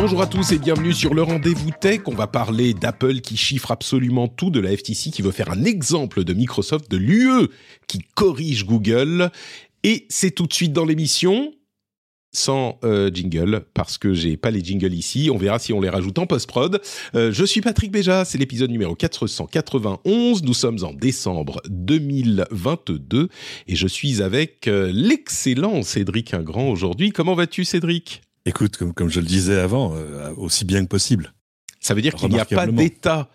Bonjour à tous et bienvenue sur le rendez-vous tech. On va parler d'Apple qui chiffre absolument tout, de la FTC qui veut faire un exemple de Microsoft, de l'UE qui corrige Google. Et c'est tout de suite dans l'émission sans euh, jingle parce que j'ai pas les jingles ici. On verra si on les rajoute en post-prod. Euh, je suis Patrick Béja, c'est l'épisode numéro 491. Nous sommes en décembre 2022 et je suis avec euh, l'excellent Cédric Ingrand aujourd'hui. Comment vas-tu Cédric? Écoute, comme, comme je le disais avant, euh, aussi bien que possible. Ça veut dire qu'il n'y a pas d'état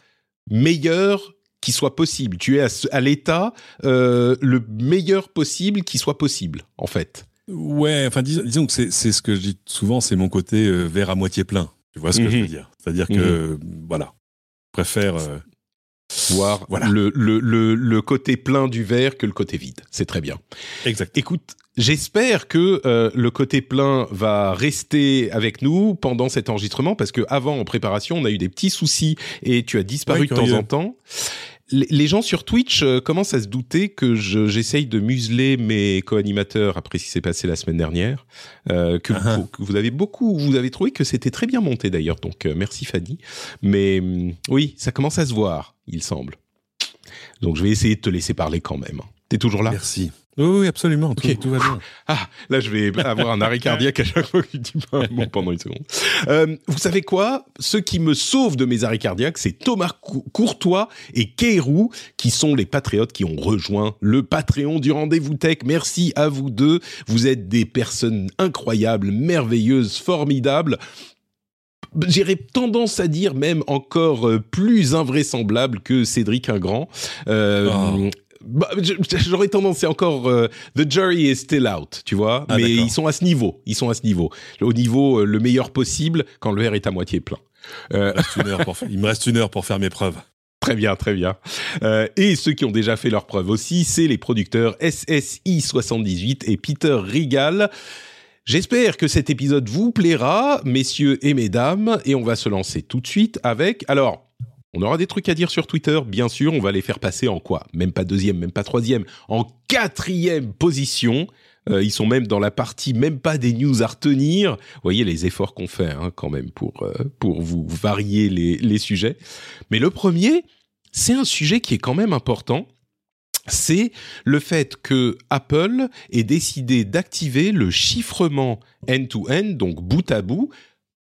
meilleur qui soit possible. Tu es à, l'état euh, le meilleur possible qui soit possible, en fait. Ouais, enfin dis- disons que c'est ce que je dis souvent, c'est mon côté euh, verre à moitié plein. Tu vois ce que je Mhm. veux dire? C'est-à-dire que euh, voilà, je préfère. Voir Voilà. le, le, le, le côté plein du verre que le côté vide. C'est très bien. exact. Écoute, j'espère que euh, le côté plein va rester avec nous pendant cet enregistrement parce que avant en préparation, on a eu des petits soucis et tu as disparu Ouais, de temps en temps. Les gens sur Twitch euh, commencent à se douter que je- j'essaye de museler mes co-animateurs après ce qui s'est passé la semaine dernière. euh, que, Ah. vous, que vous avez beaucoup, vous avez trouvé que c'était très bien monté d'ailleurs. Donc euh, merci Fanny. Mais hum, oui, ça commence à se voir, il semble. Donc je vais essayer de te laisser parler quand même. T'es toujours là? Merci. Oui, oui, absolument. Tout, va bien. ah, là, je vais avoir un arrêt cardiaque à chaque fois que tu dis pas un mot pendant une seconde. Euh, vous savez quoi? Ce qui me sauve de mes arrêts cardiaques, c'est Thomas Cou- Courtois et Keirou, qui sont les patriotes qui ont rejoint le Patreon du Rendez-vous Tech. Merci à vous deux. Vous êtes des personnes incroyables, merveilleuses, formidables. J'irais tendance à dire même encore euh, plus invraisemblable que Cédric Ingrand. Euh, Oh. Bah, J'aurais tendance, c'est encore euh, the jury is still out, tu vois. Ah, mais ils sont à ce niveau, ils sont à ce niveau, au niveau euh, le meilleur possible quand le verre est à moitié plein. Euh, Il me reste une heure pour, il me reste une heure pour faire mes preuves. Très bien, très bien. Euh, et ceux qui ont déjà fait leur preuve aussi, c'est les producteurs SSI78 et Peter Rigal. J'espère que cet épisode vous plaira, messieurs et mesdames, et on va se lancer tout de suite avec... Alors, on aura des trucs à dire sur Twitter, bien sûr, on va les faire passer en quoi? Même pas deuxième, même pas troisième, en quatrième position. Euh, ils sont même dans la partie, même pas des news à retenir. Vous voyez les efforts qu'on fait hein, quand même pour, euh, pour vous varier les, les sujets. Mais le premier, c'est un sujet qui est quand même important. C'est le fait que Apple ait décidé d'activer le chiffrement end-to-end, donc bout à bout,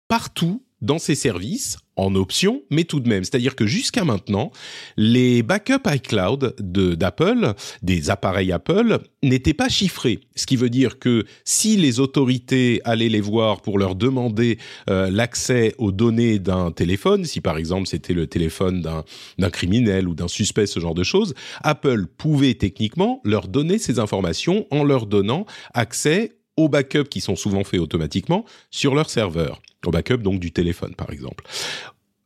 partout dans ses services, en option, mais tout de même. C'est-à-dire que jusqu'à maintenant, les backups iCloud d'Apple, des appareils Apple, n'étaient pas chiffrés. Ce qui veut dire que si les autorités allaient les voir pour leur demander euh, l'accès aux données d'un téléphone, si par exemple c'était le téléphone d'un criminel ou d'un suspect, ce genre de choses, Apple pouvait techniquement leur donner ces informations en leur donnant accès aux backups qui sont souvent faits automatiquement sur leur serveur, au backup donc du téléphone par exemple.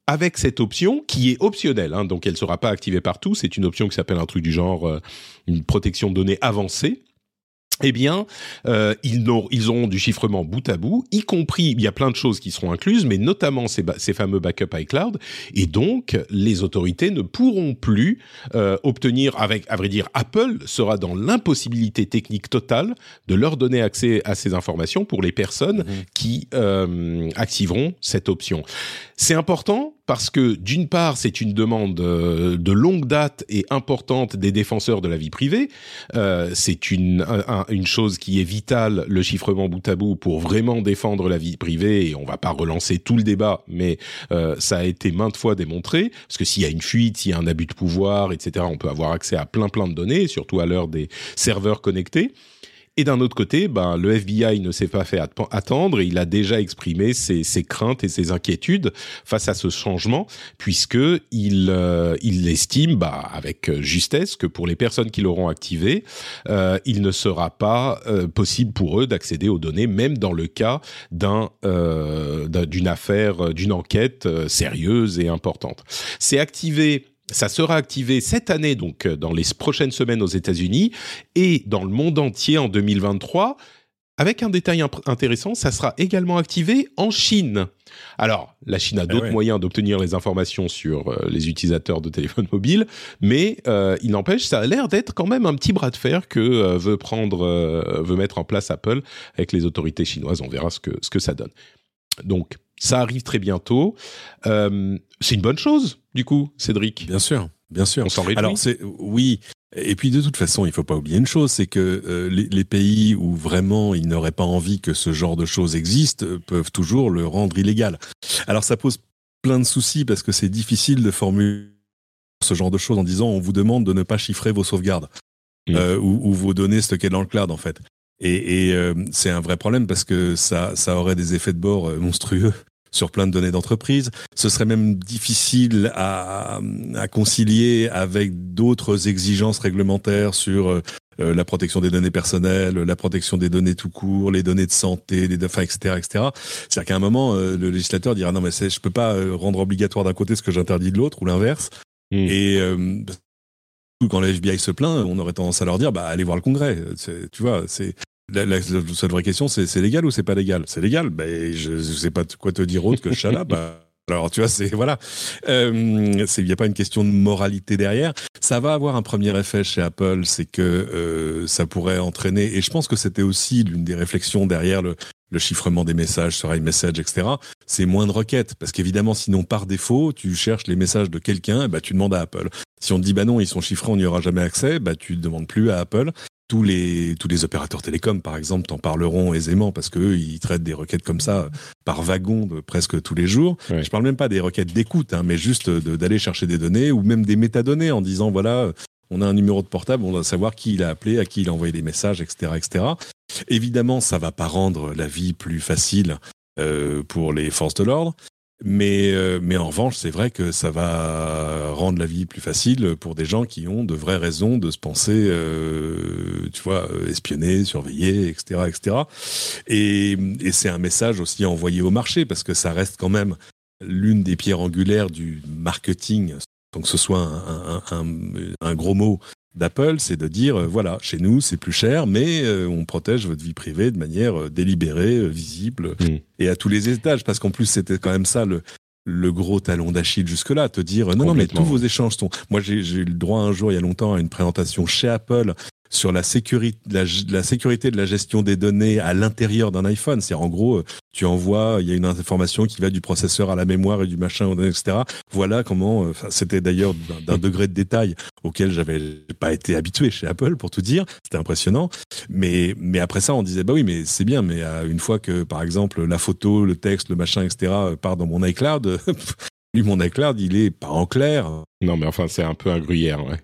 Avec cette option qui est optionnelle, hein, donc elle ne sera pas activée partout, c'est une option qui s'appelle un truc du genre euh, une protection de données avancée. Eh bien, euh, ils, n'auront- ils auront du chiffrement bout à bout, y compris, il y a plein de choses qui seront incluses, mais notamment ces, ba- ces fameux backups iCloud, et donc les autorités ne pourront plus euh, obtenir, avec, à vrai dire, Apple sera dans l'impossibilité technique totale de leur donner accès à ces informations pour les personnes qui euh, activeront cette option. C'est important parce que d'une part, c'est une demande euh, de longue date et importante des défenseurs de la vie privée. Euh, c'est une, un- un- une chose qui est vitale, le chiffrement bout à bout, pour vraiment défendre la vie privée. Et on va pas relancer tout le débat, mais euh, ça a été maintes fois démontré. Parce que s'il y a une fuite, s'il y a un abus de pouvoir, etc., on peut avoir accès à plein plein de données, surtout à l'heure des serveurs connectés. Et d'un autre côté, ben, le FBI ne s'est pas fait attendre et il a déjà exprimé ses, craintes et ses inquiétudes face à ce changement, puisque il, euh, il estime, bah, avec justesse, que pour les personnes qui l'auront activé, euh, il ne sera pas euh, possible pour eux d'accéder aux données, même dans le cas d'un d'une affaire, d'une enquête sérieuse et importante. C'est activé ça sera activé cette année, donc euh, dans les prochaines semaines aux États-Unis et dans le monde entier en 2023. Avec un détail intéressant, ça sera également activé en Chine. Alors, la Chine a eh d'autres moyens d'obtenir les informations sur euh, les utilisateurs de téléphones mobiles, mais euh, il n'empêche, ça a l'air d'être quand même un petit bras de fer que veut prendre, veut mettre en place Apple avec les autorités chinoises. On verra ce que ce que ça donne. Donc, ça arrive très bientôt. Euh, c'est une bonne chose, du coup, Cédric. Bien sûr, bien sûr. On s'en réjouit. Alors, c'est oui. Et puis de toute façon, il faut pas oublier une chose, c'est que euh, les, pays où vraiment ils n'auraient pas envie que ce genre de choses existe euh, peuvent toujours le rendre illégal. Alors ça pose plein de soucis parce que c'est difficile de formuler ce genre de choses en disant on vous demande de ne pas chiffrer vos sauvegardes mmh. ou, ou, vos données stockées dans le cloud en fait. Et, et c'est un vrai problème parce que ça, ça aurait des effets de bord monstrueux sur plein de données d'entreprise. Ce serait même difficile à, à concilier avec d'autres exigences réglementaires sur euh, la protection des données personnelles, la protection des données tout court, les données de santé, les enfin, etc., etc. C'est-à-dire qu'à un moment, le législateur dira non mais je peux pas rendre obligatoire d'un côté ce que j'interdis de l'autre ou l'inverse. Mmh. Et quand le FBI se plaint, on aurait tendance à leur dire bah allez voir le Congrès. Tu vois, c'est la, seule vraie question, c'est légal ou c'est pas légal? C'est légal. Ben, je ne sais pas quoi te dire autre que chala. bah, alors, tu vois, c'est voilà, euh, il n'y a pas une question de moralité derrière. Ça va avoir un premier effet chez Apple, c'est que euh, ça pourrait entraîner, et je pense que c'était aussi l'une des réflexions derrière le, le chiffrement des messages sur iMessage, etc. C'est moins de requêtes, parce qu'évidemment, sinon par défaut, tu cherches les messages de quelqu'un, bah tu demandes à Apple. Si on te dit bah non, ils sont chiffrés, on n'y aura jamais accès, bah tu ne demandes plus à Apple tous les tous les opérateurs télécoms, par exemple, t'en parleront aisément parce que ils traitent des requêtes comme ça par wagon de presque tous les jours. Je parle même pas des requêtes d'écoute, hein, mais juste d'aller chercher des données ou même des métadonnées en disant voilà, on a un numéro de portable, on doit savoir qui il a appelé, à qui il a envoyé des messages, etc., etc. Évidemment, ça va pas rendre la vie plus facile euh, pour les forces de l'ordre, mais, euh, mais en revanche, c'est vrai que ça va rendre la vie plus facile pour des gens qui ont de vraies raisons de se penser, euh, tu vois, espionnés, surveillés, etc., etc. Et, et c'est un message aussi envoyé au marché parce que ça reste quand même l'une des pierres angulaires du marketing, donc que ce soit un, un, un gros mot d'Apple, c'est de dire euh, voilà, chez nous c'est plus cher, mais euh, on protège votre vie privée de manière euh, délibérée, visible et à tous les étages, parce qu'en plus c'était quand même ça le le gros talon d'Achille jusque-là, te dire non non mais tous vos échanges sont. Moi j'ai eu le droit un jour il y a longtemps à une présentation chez Apple sur la sécurité, de la gestion des données à l'intérieur d'un iPhone. C'est en gros, euh, tu envoies, il y a une information qui va du processeur à la mémoire et du machin, etc. Voilà comment, euh, c'était d'ailleurs d'un degré de détail auquel j'avais pas été habitué chez Apple, pour tout dire. C'était impressionnant. Mais, mais après ça, on disait, bah oui, mais c'est bien, mais euh, une fois que, par exemple, la photo, le texte, le machin, etc., part dans mon iCloud, lui, mon iCloud, il est pas en clair. Non, mais enfin, c'est un peu un gruyère, ouais.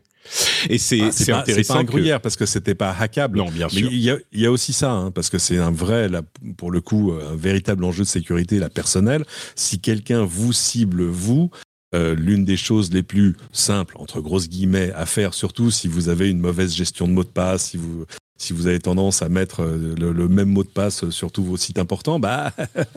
Et c'est ah, c'est intéressant. Pas un gruyère parce que c'était pas hackable. Non, bien sûr. Il y a, y a, aussi ça, hein, parce que c'est un vrai, là, pour le coup, un véritable enjeu de sécurité, la personnelle. Si quelqu'un vous cible, vous, euh, l'une des choses les plus simples, entre grosses guillemets, à faire, surtout si vous avez une mauvaise gestion de mot de passe, si vous, si vous avez tendance à mettre euh, le, même mot de passe sur tous vos sites importants, bah,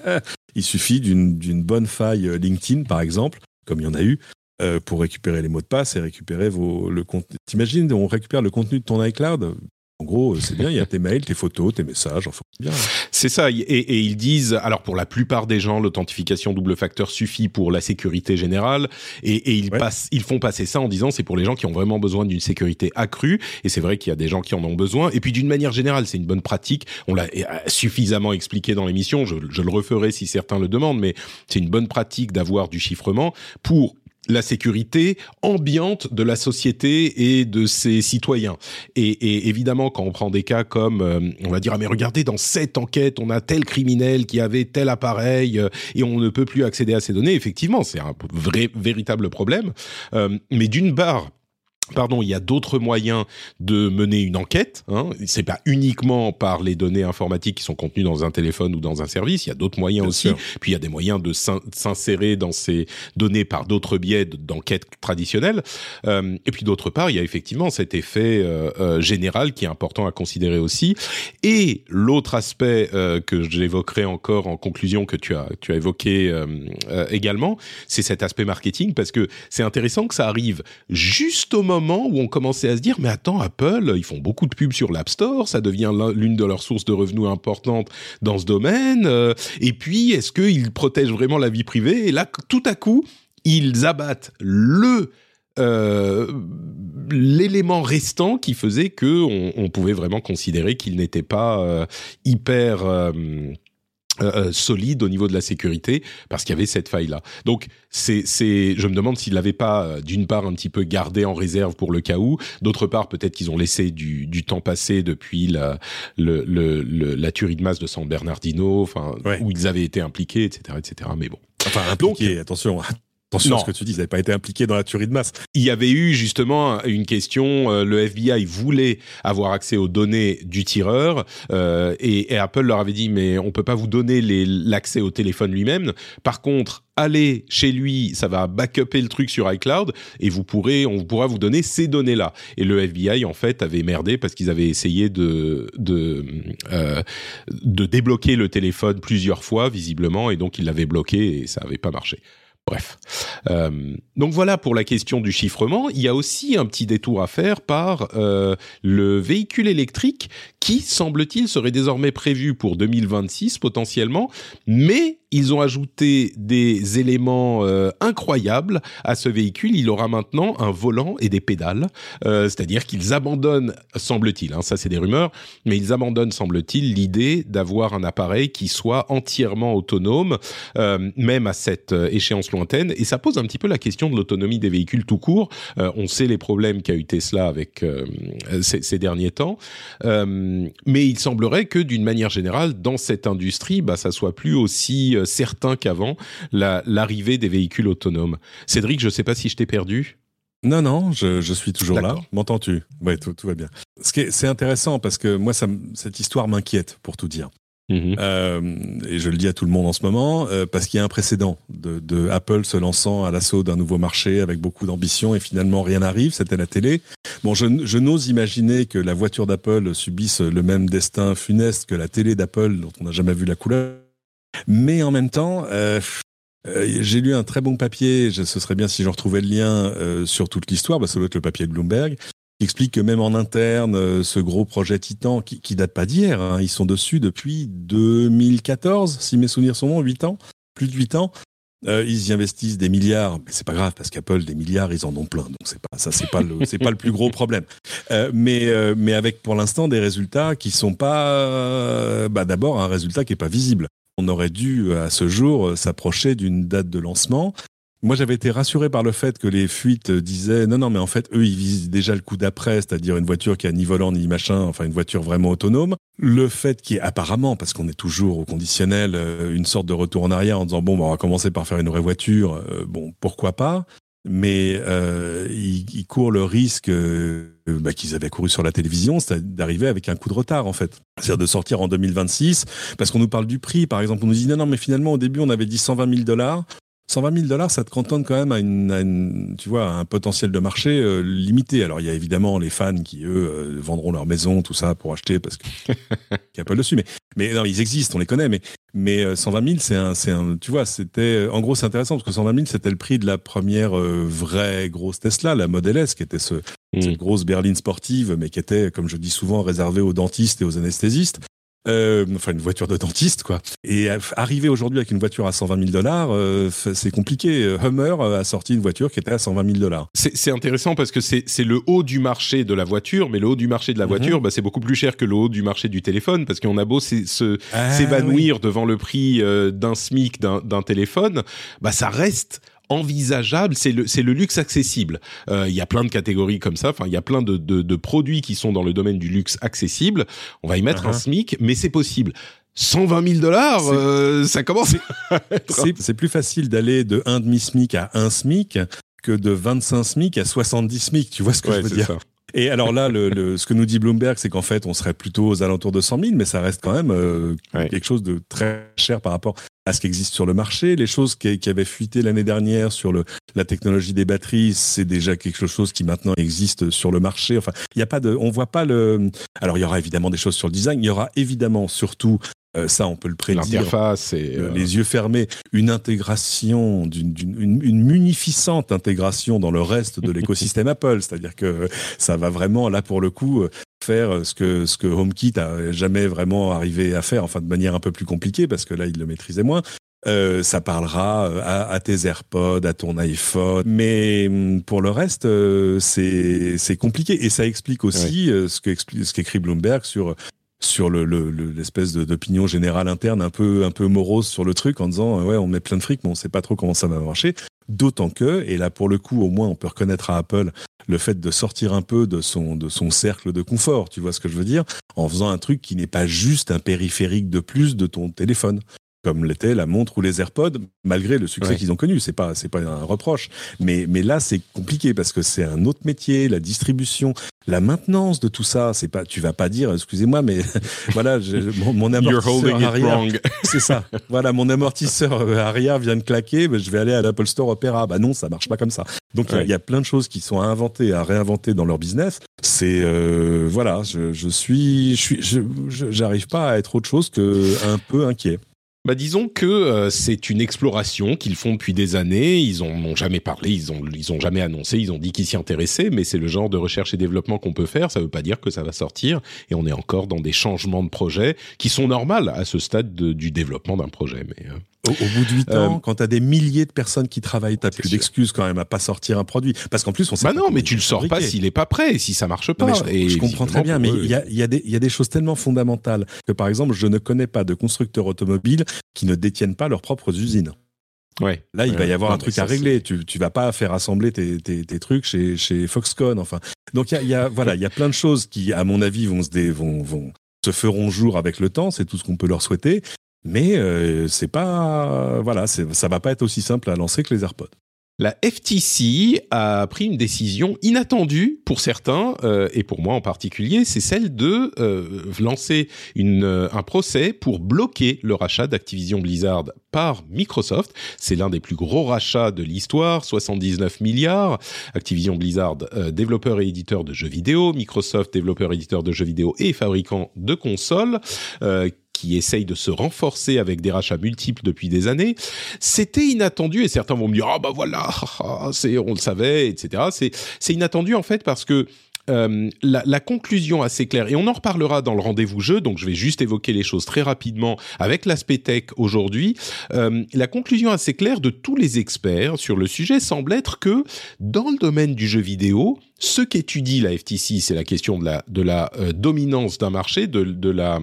il suffit d'une bonne faille LinkedIn, par exemple, comme il y en a eu, euh, pour récupérer les mots de passe et récupérer vos, le contenu. T'imagines, on récupère le contenu de ton iCloud? En gros, c'est bien, il y a tes mails, tes photos, tes messages, enfin, c'est bien. C'est ça, et, et, ils disent, alors pour la plupart des gens, l'authentification double facteur suffit pour la sécurité générale, et, et ils, passent, ils font passer ça en disant c'est pour les gens qui ont vraiment besoin d'une sécurité accrue, et c'est vrai qu'il y a des gens qui en ont besoin, et puis d'une manière générale, c'est une bonne pratique, on l'a euh, suffisamment expliqué dans l'émission, je, je le referai si certains le demandent, mais c'est une bonne pratique d'avoir du chiffrement pour la sécurité ambiante de la société et de ses citoyens. Et, évidemment, quand on prend des cas comme, euh, on va dire, ah mais regardez, dans cette enquête, on a tel criminel qui avait tel appareil euh, et on ne peut plus accéder à ces données, effectivement, c'est un vrai, véritable problème. Euh, mais d'une part, pardon, il y a d'autres moyens de mener une enquête. Hein. C'est pas uniquement par les données informatiques qui sont contenues dans un téléphone ou dans un service. Il y a d'autres moyens Bien aussi. sûr. Puis il y a des moyens de s'in- s'insérer dans ces données par d'autres biais d'enquête traditionnelles. Euh, et puis d'autre part, il y a effectivement cet effet euh, euh, général qui est important à considérer aussi. Et l'autre aspect que j'évoquerai encore en conclusion que tu as tu as évoqué également, c'est cet aspect marketing parce que c'est intéressant que ça arrive juste au moment où on commençait à se dire mais attends Apple ils font beaucoup de pubs sur l'App Store ça devient l'un- l'une de leurs sources de revenus importantes dans ce domaine euh, et puis est-ce qu'ils protègent vraiment la vie privée? Et là tout à coup ils abattent le euh, l'élément restant qui faisait que on, pouvait vraiment considérer qu'il n'était pas euh, hyper euh, solide au niveau de la sécurité parce qu'il y avait cette faille là. Donc c'est c'est je me demande s'ils l'avaient pas euh, d'une part un petit peu gardé en réserve pour le cas où, d'autre part peut-être qu'ils ont laissé du du temps passer depuis la le, le, le- la tuerie de masse de San Bernardino, enfin Ouais. où ils avaient été impliqués, etc., etc. Mais bon. Enfin, impliqué, attention. Attention Non. à ce que tu dis, ils n'avaient pas été impliqués dans la tuerie de masse. il y avait eu justement une question. euh, le FBI voulait avoir accès aux données du tireur euh, et, et Apple leur avait dit mais on peut pas vous donner l'accès au téléphone lui-même. Par contre, allez chez lui, ça va backuper le truc sur iCloud et vous pourrez, on pourra vous donner ces données-là. Et le FBI en fait avait merdé parce qu'ils avaient essayé de de euh, de débloquer le téléphone plusieurs fois visiblement et donc ils l'avaient bloqué et ça avait pas marché. Bref. Euh, donc voilà pour la question du chiffrement. Il y a aussi un petit détour à faire par euh, le véhicule électrique qui, semble-t-il, serait désormais prévu pour 2026 potentiellement, mais ils ont ajouté des éléments euh, incroyables à ce véhicule. Il aura maintenant un volant et des pédales, c'est-à-dire qu'ils abandonnent, semble-t-il, hein, ça c'est des rumeurs, mais ils abandonnent, semble-t-il, l'idée d'avoir un appareil qui soit entièrement autonome, même à cette euh, échéance lointaine. Et ça pose un petit peu la question de l'autonomie des véhicules tout court. Euh, on sait les problèmes qu'a eu Tesla avec euh, ces, ces derniers temps, Euh, mais il semblerait que d'une manière générale, dans cette industrie, bah, ça soit plus aussi certain qu'avant la- l'arrivée des véhicules autonomes. Cédric, je sais pas si je t'ai perdu. Non, non, je, je suis toujours là. M'entends-tu? Oui, tout, tout va bien. Ce C'est intéressant parce que moi, ça, cette histoire m'inquiète, pour tout dire. Euh, et je le dis à tout le monde en ce moment, euh, parce qu'il y a un précédent de, Apple se lançant à l'assaut d'un nouveau marché avec beaucoup d'ambition et finalement rien n'arrive, c'était la télé. Bon, je, je n'ose imaginer que la voiture d'Apple subisse le même destin funeste que la télé d'Apple dont on n'a jamais vu la couleur. Mais en même temps, euh, j'ai lu un très bon papier, je- ce serait bien si j'en retrouvais le lien sur toute l'histoire, bah, ça doit être le papier de Bloomberg, explique que même en interne, euh, ce gros projet Titan, qui, date pas d'hier, hein, ils sont dessus depuis 2014, si mes souvenirs sont bons, 8 ans, plus de 8 ans. Euh, ils y investissent des milliards, mais c'est pas grave parce qu'Apple des milliards ils en ont plein, donc c'est pas ça c'est pas le c'est pas le plus gros problème. Euh, mais mais avec pour l'instant des résultats qui sont pas bah d'abord un résultat qui est pas visible. On aurait dû à ce jour s'approcher d'une date de lancement. Moi, j'avais été rassuré par le fait que les fuites disaient non, non, mais en fait, eux, ils visent déjà le coup d'après, c'est-à-dire une voiture qui a ni volant ni machin, enfin une voiture vraiment autonome. Le fait qui est apparemment, parce qu'on est toujours au conditionnel, euh, une sorte de retour en arrière en disant bon, bah, on va commencer par faire une vraie voiture, euh, bon, pourquoi pas mais euh, ils, ils courent le risque euh, bah, qu'ils avaient couru sur la télévision, c'est d'arriver avec un coup de retard en fait. C'est-à-dire de sortir en 2026, parce qu'on nous parle du prix, par exemple, on nous dit non, non, mais finalement au début on avait dit 120 000 dollars. 120 000 dollars, ça te cantonne quand même à, une, à une- tu vois, à un potentiel de marché euh, limité. Alors il y a évidemment les fans qui eux euh, vendront leur maison, tout ça pour acheter parce qu'il y a pas dessus. Mais mais non, ils existent, on les connaît. Mais mais euh, 120 000, c'est un, c'est un, tu vois, c'était, euh, en gros, c'est intéressant parce que 120 000, c'était le prix de la première euh, vraie grosse Tesla, la Model S, qui était ce, Mm. cette grosse berline sportive, mais qui était, comme je dis souvent, réservée aux dentistes et aux anesthésistes. Euh, enfin, une voiture de dentiste, quoi. Et euh, arriver aujourd'hui avec une voiture à 120 000 dollars, euh, c'est compliqué. Euh, Hummer euh, a sorti une voiture qui était à 120 000 dollars. C'est intéressant parce que c'est c'est le haut du marché de la voiture, mais le haut du marché de la Mhm. voiture, bah, c'est beaucoup plus cher que le haut du marché du téléphone parce qu'on a beau Ah, s'évanouir devant le prix euh, d'un SMIC d'un d'un téléphone, bah ça reste envisageable, c'est le, le luxe accessible. Euh, Il y a plein de catégories comme ça, enfin il y a plein de, de, de produits qui sont dans le domaine du luxe accessible. On va y mettre un Uh-huh. SMIC, mais c'est possible. 120 000 dollars, euh, ça commence. C'est plus facile d'aller de un demi SMIC à un SMIC que de 25 SMIC à 70 SMIC. Tu vois ce que je veux dire Et alors là, le, ce que nous dit Bloomberg, c'est qu'en fait, on serait plutôt aux alentours de 100 000, mais ça reste quand même euh, quelque chose de très cher par rapport à ce qui existe sur le marché. Les choses qui, avaient fuité l'année dernière sur la technologie des batteries, c'est déjà quelque chose qui maintenant existe sur le marché. Enfin, il y a pas de, on voit pas le. Alors, il y aura évidemment des choses sur le design. Il y aura évidemment surtout euh, ça, on peut le prédire. L'interface et euh, les yeux fermés, une intégration, d'une, une, une, munificente intégration dans le reste de l'écosystème Apple. C'est-à-dire que ça va vraiment, là pour le coup, faire ce que ce que HomeKit a jamais vraiment arrivé à faire, enfin de manière un peu plus compliquée parce que là il le maîtrisait moins. Euh, ça parlera à, à, tes AirPods, à ton iPhone, mais hum, pour le reste, c'est c'est compliqué et ça explique aussi ce que ce qu'écrit Bloomberg sur sur le, l'espèce d'opinion générale interne un peu un peu morose sur le truc en disant ouais on met plein de fric mais on sait pas trop comment ça va marcher. D'autant que et là pour le coup au moins on peut reconnaître à Apple le fait de sortir un peu de son de son cercle de confort tu vois ce que je veux dire en faisant un truc qui n'est pas juste un périphérique de plus de ton téléphone comme l'était la montre ou les AirPods, malgré le succès qu'ils ont connu. C'est pas, c'est pas un reproche. Mais, mais là, c'est compliqué parce que c'est un autre métier, la distribution, la maintenance de tout ça. C'est pas, tu vas pas dire, excusez-moi, mais voilà, mon, mon, amortisseur arrière, c'est ça. Voilà, mon amortisseur arrière vient de claquer, je vais aller à l'Apple Store Opera. Bah non, ça marche pas comme ça. Donc il y, a plein de choses qui sont à inventer, à réinventer dans leur business. C'est euh, voilà, je, je suis, je suis, j'arrive pas à être autre chose que un peu inquiet. Bah disons que euh, c'est une exploration qu'ils font depuis des années. Ils en ont jamais parlé, ils ont ils ont jamais annoncé, ils ont dit qu'ils s'y intéressaient, mais c'est le genre de recherche et développement qu'on peut faire. Ça veut pas dire que ça va sortir, et on est encore dans des changements de projet qui sont normaux à ce stade du développement d'un projet. Mais euh, au, bout de 8 euh, ans, quand tu as des milliers de personnes qui travaillent, tu plus d'excuses quand même à pas sortir un produit. Parce qu'en plus, on sait bah non, mais tu le sors pas s'il est pas prêt, si ça marche pas. je, et je comprends très bien, mais il y a, y, a des, y a des choses tellement fondamentales que, par exemple, je ne connais pas de constructeurs automobiles qui ne détiennent pas leurs propres usines. Ouais. Là, il va y avoir un truc à régler. Tu, tu vas pas faire assembler tes, tes, tes trucs chez, chez Foxconn. Enfin, donc il y a, y a, voilà, il y a plein de choses qui, à mon avis, vont se dé, vont, vont se feront jour avec le temps. C'est tout ce qu'on peut leur souhaiter mais euh, c'est pas voilà, ça va pas être aussi simple à lancer que les AirPods. La FTC a pris une décision inattendue pour certains euh, et pour moi en particulier, c'est celle de euh, lancer une, euh, un procès pour bloquer le rachat d'Activision Blizzard par Microsoft. C'est l'un des plus gros rachats de l'histoire, 79 milliards. Activision Blizzard, euh, développeur et éditeur de jeux vidéo, Microsoft, développeur et éditeur de jeux vidéo et fabricant de consoles, euh, qui essaye de se renforcer avec des rachats multiples depuis des années. C'était inattendu et certains vont me dire ah bah voilà, c'est on le savait, etc. C'est c'est inattendu en fait parce que euh, la, conclusion assez claire, et on en reparlera dans le rendez-vous jeu, donc je vais juste évoquer les choses très rapidement avec l'aspect tech aujourd'hui. Euh, la conclusion assez claire de tous les experts sur le sujet semble être que dans le domaine du jeu vidéo, ce qu'étudie la FTC, c'est la question de la, de la euh, dominance d'un marché, de, de la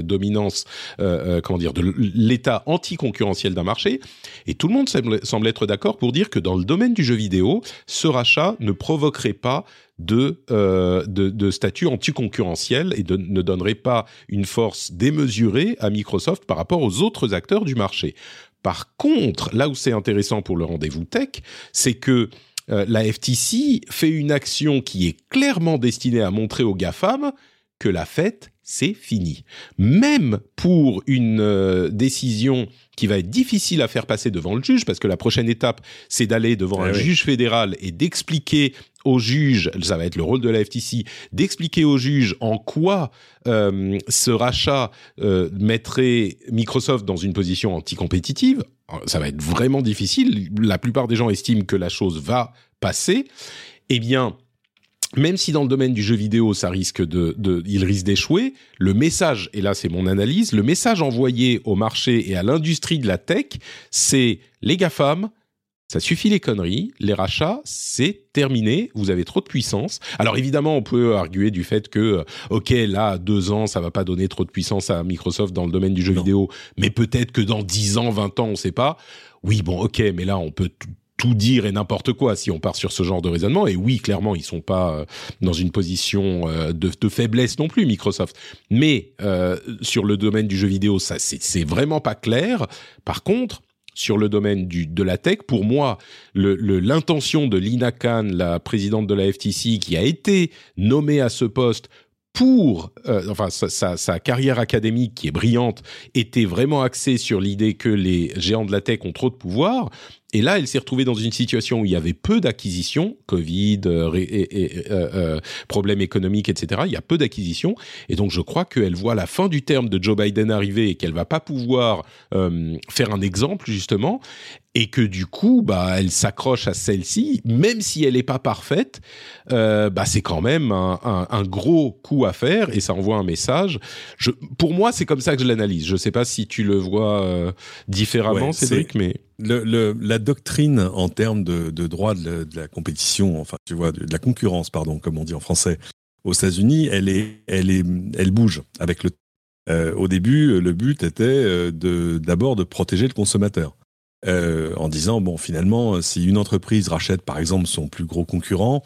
dominance, comment dire, de l'état anticoncurrentiel d'un marché. Et tout le monde semble être d'accord pour dire que dans le domaine du jeu vidéo, ce rachat ne provoquerait pas de, euh, statut anticoncurrentiel et ne donnerait pas une force démesurée à Microsoft par rapport aux autres acteurs du marché. Par contre, là où c'est intéressant pour le rendez-vous tech, c'est que euh, la FTC fait une action qui est clairement destinée à montrer aux GAFAM que la fête, c'est fini. Même pour une euh, décision qui va être difficile à faire passer devant le juge, parce que la prochaine étape, c'est d'aller devant eh un juge fédéral et d'expliquer au juge, ça va être le rôle de la FTC, d'expliquer au juge en quoi euh, ce rachat mettrait Microsoft dans une position anticompétitive ça va être vraiment difficile. La plupart des gens estiment que la chose va passer. Eh bien, même si dans le domaine du jeu vidéo, ça risque de, de il risque d'échouer, le message, et là c'est mon analyse, le message envoyé au marché et à l'industrie de la tech, c'est les GAFAM, ça suffit les conneries, les rachats, c'est terminé, vous avez trop de puissance. Alors évidemment, on peut arguer du fait que, euh, ok, là, deux ans, ça va pas donner trop de puissance à Microsoft dans le domaine du jeu vidéo, mais peut-être que dans dix ans, vingt ans, on sait pas. Oui, bon, ok, mais là, on peut tout dire et n'importe quoi si on part sur ce genre de raisonnement. Et oui, clairement, ils sont pas euh, dans une position euh, de, de, faiblesse non plus, Microsoft. Mais sur le domaine du jeu vidéo, ça c'est vraiment pas clair. Par contre, sur le domaine du, de la tech. Pour moi, l'intention de Lina Khan, la présidente de la FTC, qui a été nommée à ce poste pour, euh, enfin, sa, sa, carrière académique qui est brillante était vraiment axée sur l'idée que les géants de la tech ont trop de pouvoir. Et là, elle s'est retrouvée dans une situation où il y avait peu d'acquisitions, Covid, euh, et, euh, euh, problèmes économiques, etc. Il y a peu d'acquisitions, et donc je crois qu'elle voit la fin du terme de Joe Biden arriver et qu'elle va pas pouvoir euh, faire un exemple justement et que du coup, bah, elle s'accroche à celle-ci, même si elle n'est pas parfaite, euh, bah, c'est quand même un, un, un, gros coup à faire et ça envoie un message. Je, pour moi, c'est comme ça que je l'analyse. Je ne sais pas si tu le vois euh, différemment, ouais, Cédric, mais le, le, la doctrine en termes de, de droit de la, de la, compétition, enfin, tu vois, de, de, la concurrence, pardon, comme on dit en français, aux États-Unis, elle est, elle est, elle bouge avec le. Euh, au début, le but était euh, de d'abord de protéger le consommateur euh, en disant bon finalement si une entreprise rachète par exemple son plus gros concurrent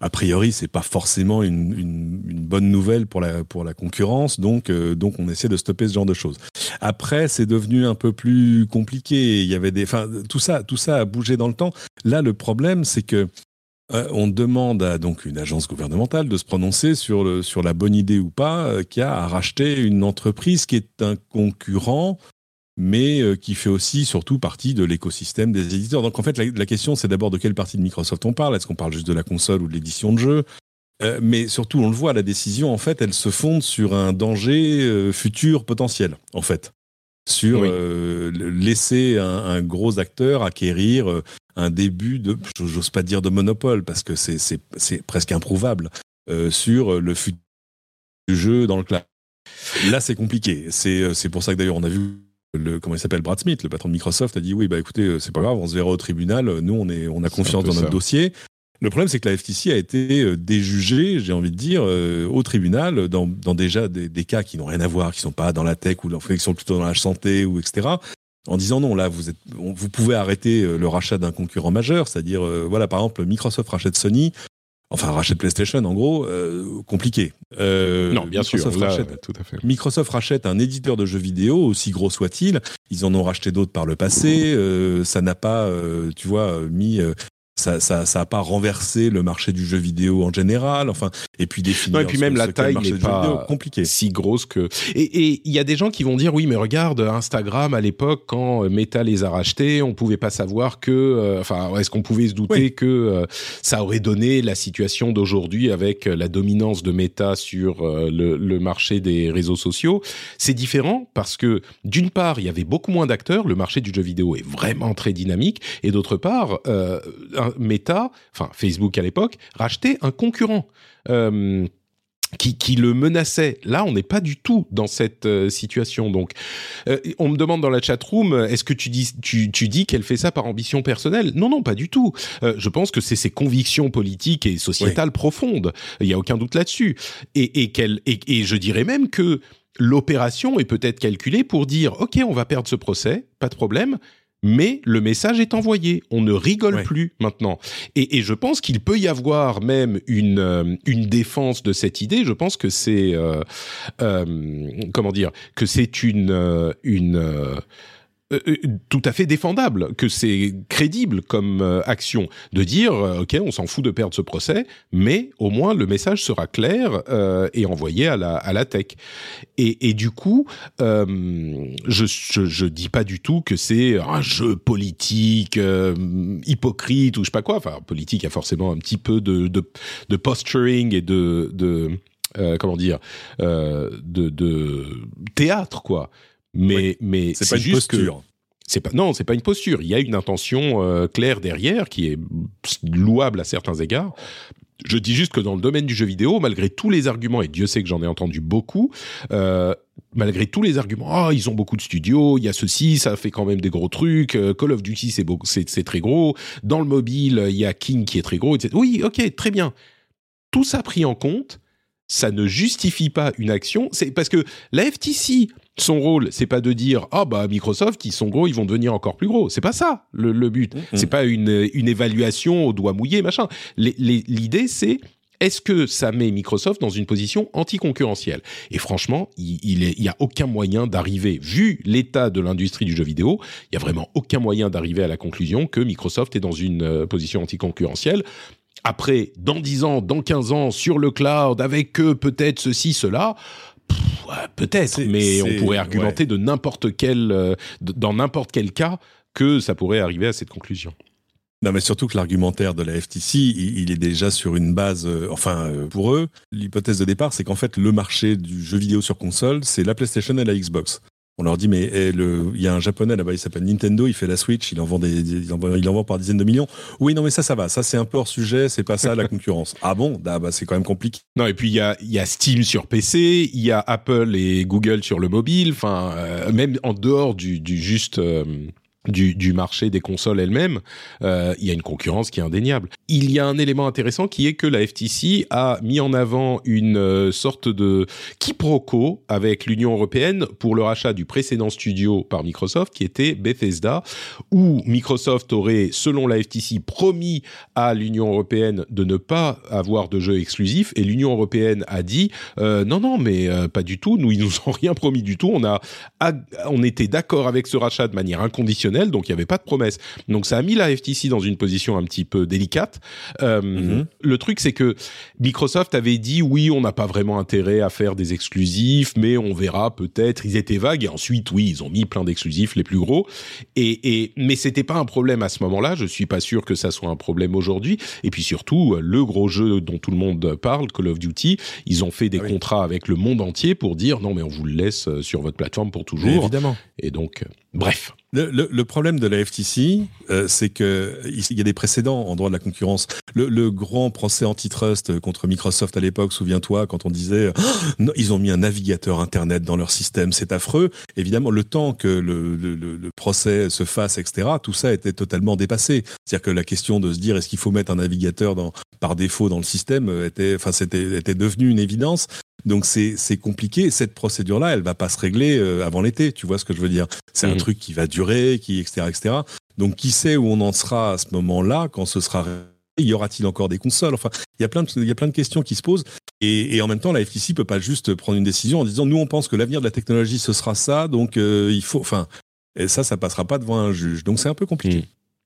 a priori c'est pas forcément une, bonne nouvelle pour la concurrence donc euh, donc on essaie de stopper ce genre de choses. Après c'est devenu un peu plus compliqué il y avait des tout ça tout ça a bougé dans le temps. Là le problème c'est que euh, on demande à une agence gouvernementale de se prononcer sur la bonne idée ou pas euh, qui a à racheter une entreprise qui est un concurrent mais euh, qui fait aussi surtout partie de l'écosystème des éditeurs. Donc en fait, la, la question, c'est d'abord de quelle partie de Microsoft on parle. Est-ce qu'on parle juste de la console ou de l'édition de jeu euh, Mais surtout, on le voit, la décision, en fait, elle se fonde sur un danger euh, futur potentiel, en fait. Sur oui. euh, laisser un, un, gros acteur acquérir un début de, j'ose pas dire de monopole, parce que c'est presque improuvable, sur le futur du jeu dans le cloud. Là, c'est compliqué. C'est pour ça que d'ailleurs, on a vu le comment il s'appelle Brad Smith, le patron de Microsoft, a dit oui bah écoutez c'est pas grave, on se verra au tribunal. Nous on est on a confiance dans notre ça. dossier. Le problème c'est que la FTC a été déjugée, j'ai envie de dire, euh, au tribunal dans, dans déjà des, des, cas qui n'ont rien à voir, qui sont pas dans la tech ou qui sont plutôt dans la santé ou etc. En disant non là vous êtes vous pouvez arrêter le rachat d'un concurrent majeur, c'est-à-dire euh, voilà par exemple Microsoft rachète Sony, Enfin, rachète PlayStation, en gros, euh, compliqué. Euh, non, bien Microsoft sûr, là, rachète, tout à fait. Microsoft rachète un éditeur de jeux vidéo, aussi gros soit-il. Ils en ont racheté d'autres par le passé. Euh, ça n'a pas, euh, tu vois, mis ça, ça, ça a pas renversé le marché du jeu vidéo en général. Enfin, et puis définir. Non, et puis même la taille n'est pas compliqué. si grosse que. Et il y a des gens qui vont dire oui, mais regarde Instagram à l'époque quand Meta les a rachetés, on pouvait pas savoir que, euh, enfin, est-ce qu'on pouvait se douter oui. que euh, ça aurait donné la situation d'aujourd'hui avec la dominance de Meta sur euh, le, le marché des réseaux sociaux? C'est différent parce que d'une part, il y avait beaucoup moins d'acteurs. Le marché du jeu vidéo est vraiment très dynamique, et d'autre part, euh, un, Meta, enfin Facebook à l'époque, rachetait un concurrent. Euh, qui, qui, le menaçait. Là, on n'est pas du tout dans cette euh, situation. Donc, euh, on me demande dans la chat room, est-ce que tu dis, tu, tu dis qu'elle fait ça par ambition personnelle? Non, non, pas du tout. Euh, je pense que c'est ses convictions politiques et sociétales oui. profondes. Il y a aucun doute là-dessus. Et, et qu'elle, et, et je dirais même que l'opération est peut-être calculée pour dire, ok, on va perdre ce procès, pas de problème, mais le message est envoyé. On ne rigole ouais. plus maintenant. Et, et je pense qu'il peut y avoir même une, euh, une défense de cette idée. Je pense que c'est euh, euh, comment dire que c'est une euh, une euh, euh, tout à fait défendable, que c'est crédible comme euh, action de dire euh, ok on s'en fout de perdre ce procès, mais au moins le message sera clair euh, et envoyé à la à la tech. Et, et du coup, je, je, je dis pas du tout que c'est un jeu politique hypocrite ou je sais pas quoi. Enfin politique a forcément un petit peu de de, de posturing et de de comment dire de, de théâtre quoi mais mais c'est pas une juste posture. Que, c'est pas non, c'est pas une posture. Il y a une intention euh, claire derrière qui est louable à certains égards. Je dis juste que dans le domaine du jeu vidéo, malgré tous les arguments, et Dieu sait que j'en ai entendu beaucoup, euh, malgré tous les arguments, ah, oh, ils ont beaucoup de studios, il y a ceci, ça fait quand même des gros trucs, euh, Call of Duty, c'est, c'est, c'est très gros, dans le mobile, il y a King qui est très gros, etc. Oui, ok, très bien. Tout ça pris en compte, ça ne justifie pas une action. C'est parce que la FTC, son rôle, c'est pas de dire ah bah Microsoft, ils sont gros, ils vont devenir encore plus gros. C'est pas ça le, le but. Mmh. C'est pas une, une évaluation au doigt mouillé machin. L'idée c'est est-ce que ça met Microsoft dans une position anticoncurrentielle? Et franchement, il, il, y a aucun moyen d'arriver, vu l'état de l'industrie du jeu vidéo, il y a vraiment aucun moyen d'arriver à la conclusion que Microsoft est dans une euh, position anticoncurrentielle. Après, dans 10 ans, dans 15 ans, sur le cloud, avec eux, peut-être ceci, cela, peut-être, mais on pourrait argumenter de n'importe quel, euh, dans n'importe quel cas, que ça pourrait arriver à cette conclusion. Non, mais surtout que l'argumentaire de la FTC, il, est déjà sur une base, euh, enfin, euh, pour eux, l'hypothèse de départ, c'est qu'en fait, le marché du jeu vidéo sur console, c'est la PlayStation et la Xbox. On leur dit, mais eh, il y a un japonais là-bas, il s'appelle Nintendo, il fait la Switch, il en vend des, il en, il en vend par dizaines de millions. Oui, non, mais ça, ça va. Ça, c'est un peu hors sujet, c'est pas ça la concurrence. Ah bon? Ah, bah, c'est quand même compliqué. Non, et puis il y a, y a Steam sur PC, il y a Apple et Google sur le mobile, enfin, euh, même en dehors du, du juste, du, marché des consoles elles-mêmes, euh, il y a une concurrence qui est indéniable. Il y a un élément intéressant qui est que la FTC a mis en avant une euh, sorte de quiproquo avec l'Union européenne pour le rachat du précédent studio par Microsoft, qui était Bethesda, où Microsoft aurait, selon la FTC, promis à l'Union européenne de ne pas avoir de jeux exclusifs, et l'Union européenne a dit euh, non, non, mais pas du tout. Nous, ils nous ont rien promis du tout. On a, on était d'accord avec ce rachat de manière inconditionnelle donc il n'y avait pas de promesse. Donc ça a mis la FTC dans une position un petit peu délicate. Euh, mhm. Le truc, c'est que Microsoft avait dit oui, on n'a pas vraiment intérêt à faire des exclusifs, mais on verra peut-être. Ils étaient vagues et ensuite, oui, ils ont mis plein d'exclusifs, les plus gros. Et, et mais c'était pas un problème à ce moment-là. Je suis pas sûr que ça soit un problème aujourd'hui. Et puis surtout, le gros jeu dont tout le monde parle, Call of Duty, ils ont fait des ah contrats avec le monde entier pour dire non, mais on vous le laisse euh, sur votre plateforme pour toujours. évidemment. Et donc, bref. Le, problème de la FTC, euh, c'est que il y a des précédents en droit de la concurrence. Le, grand procès antitrust contre Microsoft à l'époque, souviens-toi, quand on disait oh, ils ont mis un navigateur internet dans leur système, c'est affreux. Évidemment, le temps que le, procès se fasse, etc., tout ça était totalement dépassé. C'est-à-dire que la question de se dire est-ce qu'il faut mettre un navigateur dans, par défaut dans le système c'était était devenu une évidence. Donc c'est compliqué. Cette procédure-là, elle va pas se régler euh, avant l'été. Tu vois ce que je veux dire? C'est un mhm. truc qui va durer, qui etc etc. Donc qui sait où on en sera à ce moment-là quand ce sera y aura-t-il encore des consoles? Enfin, il y a plein de il y a plein de questions qui se posent. Et, et, en même temps, la FTC peut pas juste prendre une décision en disant nous on pense que l'avenir de la technologie ce sera ça, donc euh, il faut. Enfin, ça, ça passera pas devant un juge. Donc c'est un peu compliqué.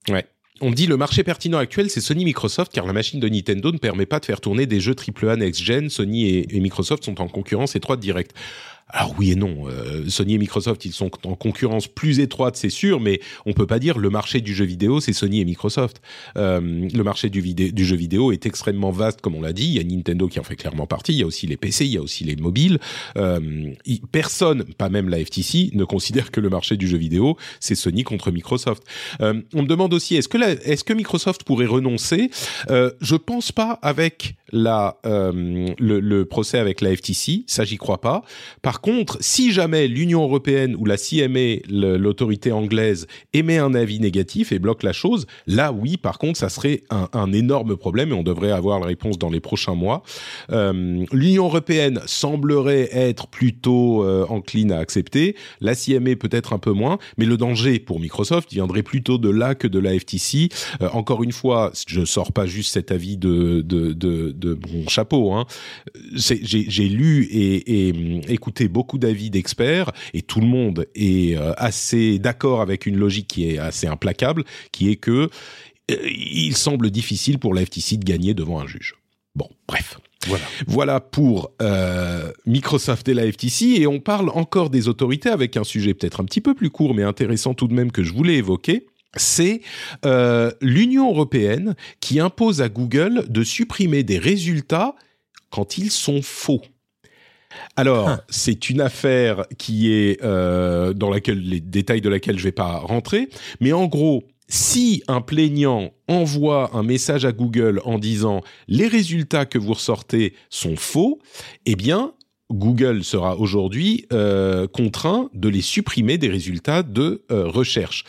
Mhm. Ouais on dit le marché pertinent actuel, c'est Sony Microsoft, car la machine de Nintendo ne permet pas de faire tourner des jeux AAA next-gen. Sony et, et, Microsoft sont en concurrence étroite directe. Alors oui et non. Euh, Sony et Microsoft, ils sont en concurrence plus étroite, c'est sûr, mais on peut pas dire le marché du jeu vidéo, c'est Sony et Microsoft. Euh, le marché du, jeu vidéo est extrêmement vaste, comme on l'a dit. Il y a Nintendo qui en fait clairement partie. Il y a aussi les PC, il y a aussi les mobiles. Euh, personne, pas même la FTC, ne considère que le marché du jeu vidéo, c'est Sony contre Microsoft. Euh, on me demande aussi, est-ce que, est-ce que Microsoft pourrait renoncer? Euh, Je pense pas avec la, euh, le, le, procès avec la FTC, ça j'y crois pas. Par contre, si jamais l'Union européenne ou la CMA, l'autorité anglaise, émet un avis négatif et bloque la chose, là oui, par contre, ça serait un, énorme problème et on devrait avoir la réponse dans les prochains mois. Euh, L'Union européenne semblerait être plutôt euh, encline à accepter, la CMA peut-être un peu moins, mais le danger pour Microsoft viendrait plutôt de là que de la FTC. Euh, encore une fois, je sors pas juste cet avis de de mon chapeau. Hein. J'ai lu et, et, écouté beaucoup d'avis d'experts et tout le monde est euh, assez d'accord avec une logique qui est assez implacable, qui est que euh, il semble difficile pour la FTC de gagner devant un juge. Bon, bref. Voilà. voilà pour euh, Microsoft et la FTC et on parle encore des autorités avec un sujet peut-être un petit peu plus court mais intéressant tout de même que je voulais évoquer c'est euh, l'Union européenne qui impose à Google de supprimer des résultats quand ils sont faux. Alors, ah. c'est une affaire qui est euh, dans laquelle les détails de laquelle je vais pas rentrer, mais en gros, si un plaignant envoie un message à Google en disant les résultats que vous ressortez sont faux, eh bien Google sera aujourd'hui euh, contraint de les supprimer des résultats de euh, recherche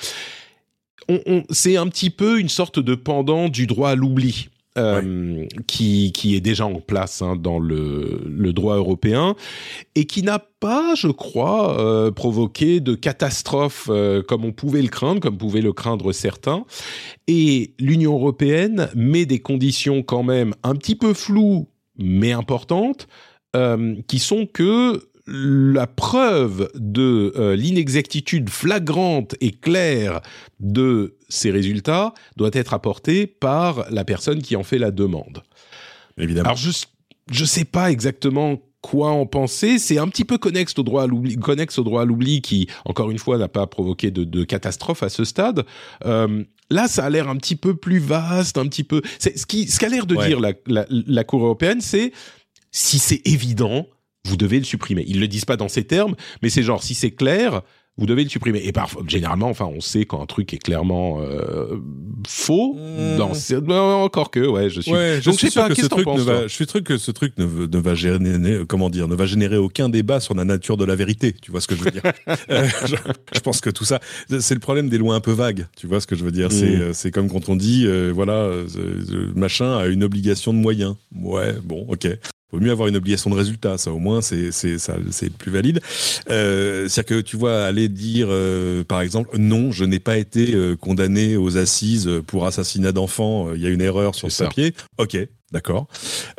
c'est un petit peu une sorte de pendant du droit à l'oubli. Euh, qui, qui est déjà en place hein, dans le, droit européen et qui n'a pas, je crois, euh, provoqué de catastrophe euh, comme on pouvait le craindre, comme pouvaient le craindre certains. Et l'Union européenne met des conditions quand même un petit peu floues mais importantes, qui sont que la preuve de euh, l'inexactitude flagrante et claire de ces résultats doit être apportée par la personne qui en fait la demande. Évidemment. Alors je je sais pas exactement quoi en penser. C'est un petit peu connexe au droit à l'oubli, connexe au droit à l'oubli qui, encore une fois, n'a pas provoqué de, de, catastrophe à ce stade. Euh, là, ça a l'air un petit peu plus vaste, un petit peu. C'est ce qui, ce qu'a l'air de Ouais. dire la, la, la Cour européenne, c'est si c'est évident, vous devez le supprimer. Ils le disent pas dans ces termes, mais c'est genre si c'est clair, vous devez le supprimer. Et parfois, généralement, enfin, on sait quand un truc est clairement euh, faux. Mmh. Dans ces- non, encore que, ouais, je suis. Ouais, je Donc, suis je sais sûr pas, que ce truc ne va, je suis sûr que ce truc ne, ne va générer, comment dire, ne va générer aucun débat sur la nature de la vérité. Tu vois ce que je veux dire? Euh, je, je pense que tout ça, c'est le problème des lois un peu vagues. Tu vois ce que je veux dire? C'est, Mm. euh, c'est comme quand on dit, euh, voilà, machin a une obligation de moyens. Ouais, bon, ok. Vaut mieux avoir une obligation de résultat, ça au moins c'est c'est ça c'est plus valide. Euh, C'est-à-dire que tu vois aller dire euh, par exemple non, je n'ai pas été euh, condamné aux assises pour assassinat d'enfants, euh, il y a une erreur sur ce ça. papier. Ok, d'accord.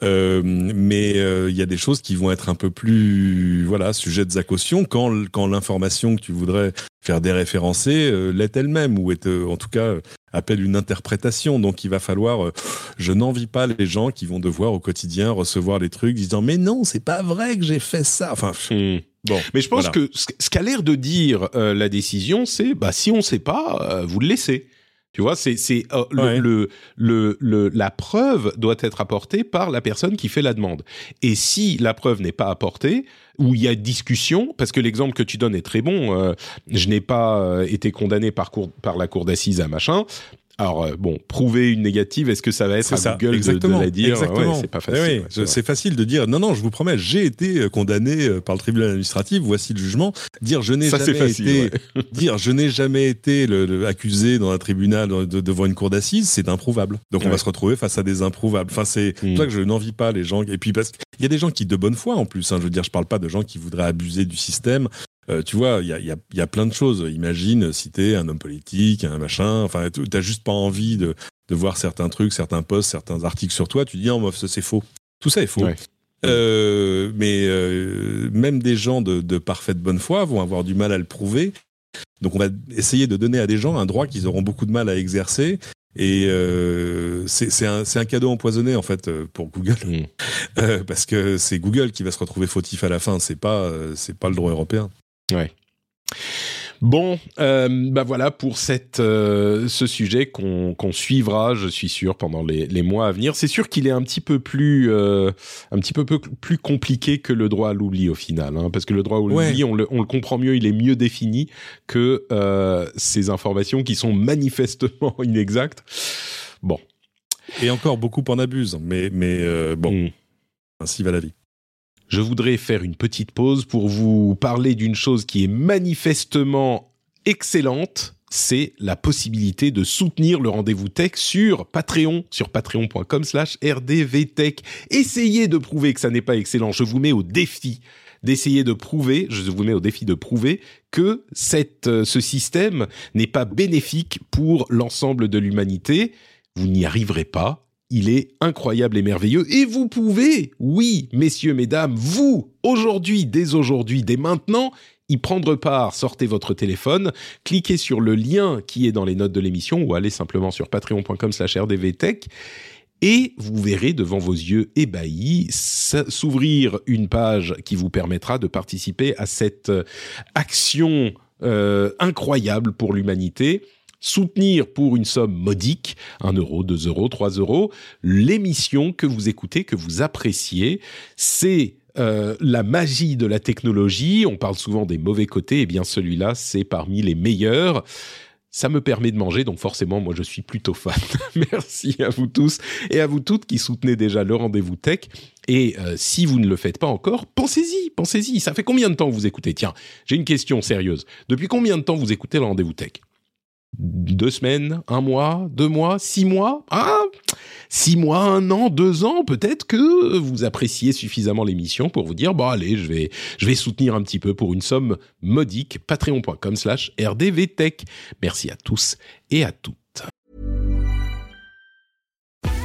Euh, mais euh, il y a des choses qui vont être un peu plus voilà sujettes à caution quand quand l'information que tu voudrais faire déréférencer euh, l'est elle-même ou est euh, en tout cas appelle une interprétation. Donc il va falloir, je n'envie pas les gens qui vont devoir au quotidien recevoir les trucs disant mais non c'est pas vrai que j'ai fait ça. Enfin Hmm. bon. Mais je pense Voilà. que ce qu'a l'air de dire la décision, c'est bah si on sait pas, vous le laissez. Tu vois, c'est c'est euh, le, Ouais. le, le le la preuve doit être apportée par la personne qui fait la demande. Et si la preuve n'est pas apportée, où il y a discussion, parce que l'exemple que tu donnes est très bon. euh, je n'ai pas euh, été condamné par cour, par la cour d'assises à machin. Alors euh, bon, prouver une négative, est-ce que ça va être à ça, Google de- de, exactement. la dire? Exactement. Ouais, C'est pas Eh facile. oui, ouais, c'est facile de dire non, non, je vous promets, j'ai été euh, condamné euh, par le tribunal administratif. Voici le jugement. Dire je n'ai jamais facile, été, dire je n'ai jamais été le, le accusé dans un tribunal de- de- devant une cour d'assises, c'est improuvable. Donc on va se retrouver face à des improuvables. Enfin, c'est pour ça que je n'envie pas les gens. Et puis parce qu'il y a des gens qui de bonne foi en plus. hein, je veux dire, je parle pas de gens qui voudraient abuser du système. Euh, tu vois, il y a, y, a, y a plein de choses. Imagine si t'es un homme politique, un machin. Enfin, t'as juste pas envie de, de voir certains trucs, certains posts, certains articles sur toi. Tu dis, oh, meuf, ça c'est faux. Tout ça est faux. Ouais. Euh, mais euh, même des gens de, de parfaite bonne foi vont avoir du mal à le prouver. Donc on va essayer de donner à des gens un droit qu'ils auront beaucoup de mal à exercer. Et euh, c'est un, un cadeau empoisonné en fait euh, pour Google Mm. Euh, parce que c'est Google qui va se retrouver fautif à la fin. C'est pas euh, c'est pas le droit européen. Bon, euh, bah voilà pour cette, euh, ce sujet qu'on suivra, je suis sûr, pendant les, les mois à venir. C'est sûr qu'il est un petit peu plus, euh, un petit peu plus compliqué que le droit à l'oubli au final, hein, parce que le droit à l'oubli, Ouais. on, le, on le comprend mieux, il est mieux défini que euh, ces informations qui sont manifestement inexactes. Bon, Et encore beaucoup en abusent. Mais mais bon, Mm. ainsi va la vie. Je voudrais faire une petite pause pour vous parler d'une chose qui est manifestement excellente. C'est la possibilité de soutenir le rendez-vous tech sur Patreon, sur patreon.com slash rdvtech. Essayez de prouver que ça n'est pas excellent. Je vous mets au défi d'essayer de prouver, je vous mets au défi de prouver que cette, euh, ce système n'est pas bénéfique pour l'ensemble de l'humanité. Vous n'y arriverez pas. Il est incroyable et merveilleux. Et vous pouvez, oui, messieurs, mesdames, vous, aujourd'hui, dès aujourd'hui, dès maintenant, y prendre part. Sortez votre téléphone, cliquez sur le lien qui est dans les notes de l'émission ou allez simplement sur patreon.com slash rdvtech et vous verrez devant vos yeux ébahis s'ouvrir une page qui vous permettra de participer à cette euh, action euh, incroyable pour l'humanité soutenir pour une somme modique, 1 euro, 2 euros, 3 euros, l'émission que vous écoutez, que vous appréciez. C'est euh, la magie de la technologie. On parle souvent des mauvais côtés. Eh bien, celui-là, c'est parmi les meilleurs. Ça me permet de manger, donc forcément, moi, je suis plutôt fan. Merci à vous tous et à vous toutes qui soutenez déjà le rendez-vous tech. Et euh, si vous ne le faites pas encore, pensez-y, pensez-y. Ça fait combien de temps que vous écoutez? Tiens, j'ai une question sérieuse. Depuis combien de temps vous écoutez le rendez-vous tech? Deux semaines, un mois, deux mois, six mois, ah, six mois, un an, deux ans, peut-être que vous appréciez suffisamment l'émission pour vous dire, bon allez, je vais, je vais soutenir un petit peu pour une somme modique, patreon.com slash rdvtech. Merci à tous et à toutes.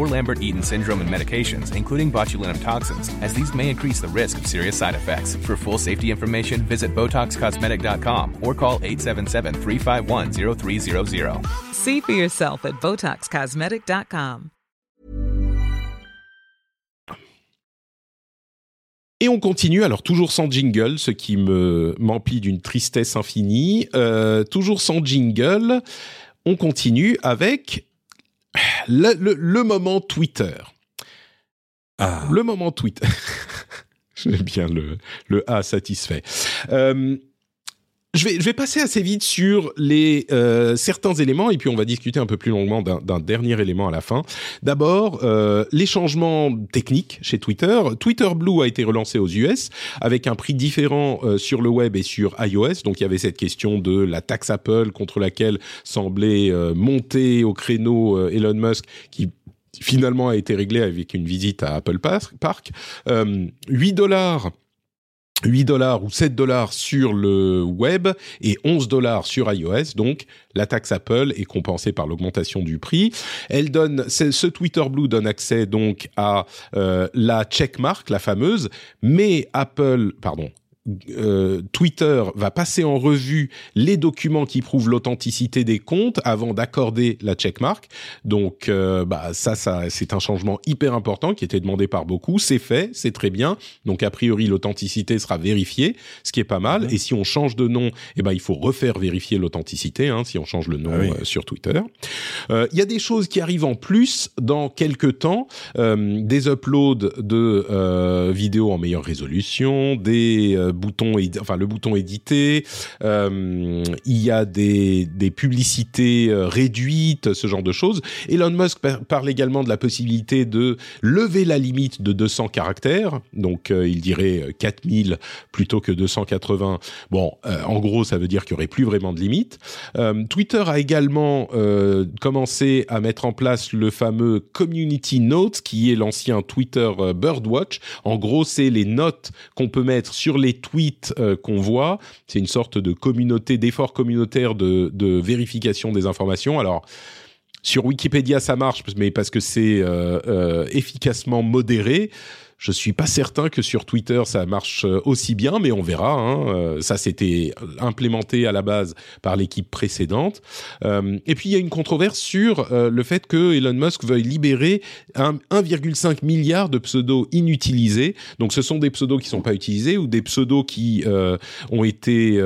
or Lambert-Eaton syndrome and medications, including botulinum toxins, as these may increase the risk of serious side effects. For full safety information, visit BotoxCosmetic.com or call 877-351-0300. See for yourself at BotoxCosmetic.com. Et on continue, alors toujours sans jingle, ce qui me m'emplit d'une tristesse infinie. Euh, toujours sans jingle, on continue avec le, le- le moment Twitter. Ah, Le moment Twitter. J'aime bien le, le A satisfait. Euh, je vais, je vais passer assez vite sur les euh, certains éléments et puis on va discuter un peu plus longuement d'un dernier élément à la fin. D'abord, euh, les changements techniques chez Twitter. Twitter Blue a été relancé aux US avec un prix différent euh, sur le web et sur iOS. Donc il y avait cette question de la taxe Apple contre laquelle semblait euh, monter au créneau euh, Elon Musk qui finalement a été réglée avec une visite à Apple Park. Park. Euh, 8 dollars 8 dollars ou 7 dollars sur le web et 11 dollars sur iOS. Donc, la taxe Apple est compensée par l'augmentation du prix. Elle donne, ce Twitter Blue donne accès donc à euh, la checkmark, la fameuse, mais Apple, pardon, euh, Twitter va passer en revue les documents qui prouvent l'authenticité des comptes avant d'accorder la checkmark. Donc, euh, bah ça, ça, c'est un changement hyper important qui était demandé par beaucoup. C'est fait, c'est très bien. Donc, a priori, l'authenticité sera vérifiée, ce qui est pas mal. Et si on change de nom, eh ben, il faut refaire vérifier l'authenticité. Hein, si on change le nom Ah oui. euh, sur Twitter. Euh, Il y a des choses qui arrivent en plus dans quelques temps. Euh, des uploads de euh, vidéos en meilleure résolution, des édi- enfin le bouton édité. Euh, il y a des, des publicités euh, réduites, ce genre de choses. Elon Musk par- parle également de la possibilité de lever la limite de 200 caractères. Donc euh, il dirait euh, 4000 plutôt que 280. Bon, en gros, ça veut dire qu'il y aurait plus vraiment de limite. Twitter a également commencé à mettre en place le fameux Community Notes, qui est l'ancien Twitter Birdwatch. En gros, c'est les notes qu'on peut mettre sur les tweets euh, qu'on voit. C'est une sorte de communauté, d'effort communautaire de, vérification des informations. Alors, sur Wikipédia, ça marche, mais parce que c'est euh, euh, efficacement modéré. Je suis pas certain que sur Twitter ça marche euh, aussi bien, mais on verra. Hein. Euh, Ça c'était implémenté à la base par l'équipe précédente. Euh, et puis il y a une controverse sur le fait que Elon Musk veuille libérer un- 1,5 milliard de pseudos inutilisés. Donc ce sont des pseudos qui sont pas utilisés ou des pseudos qui ont été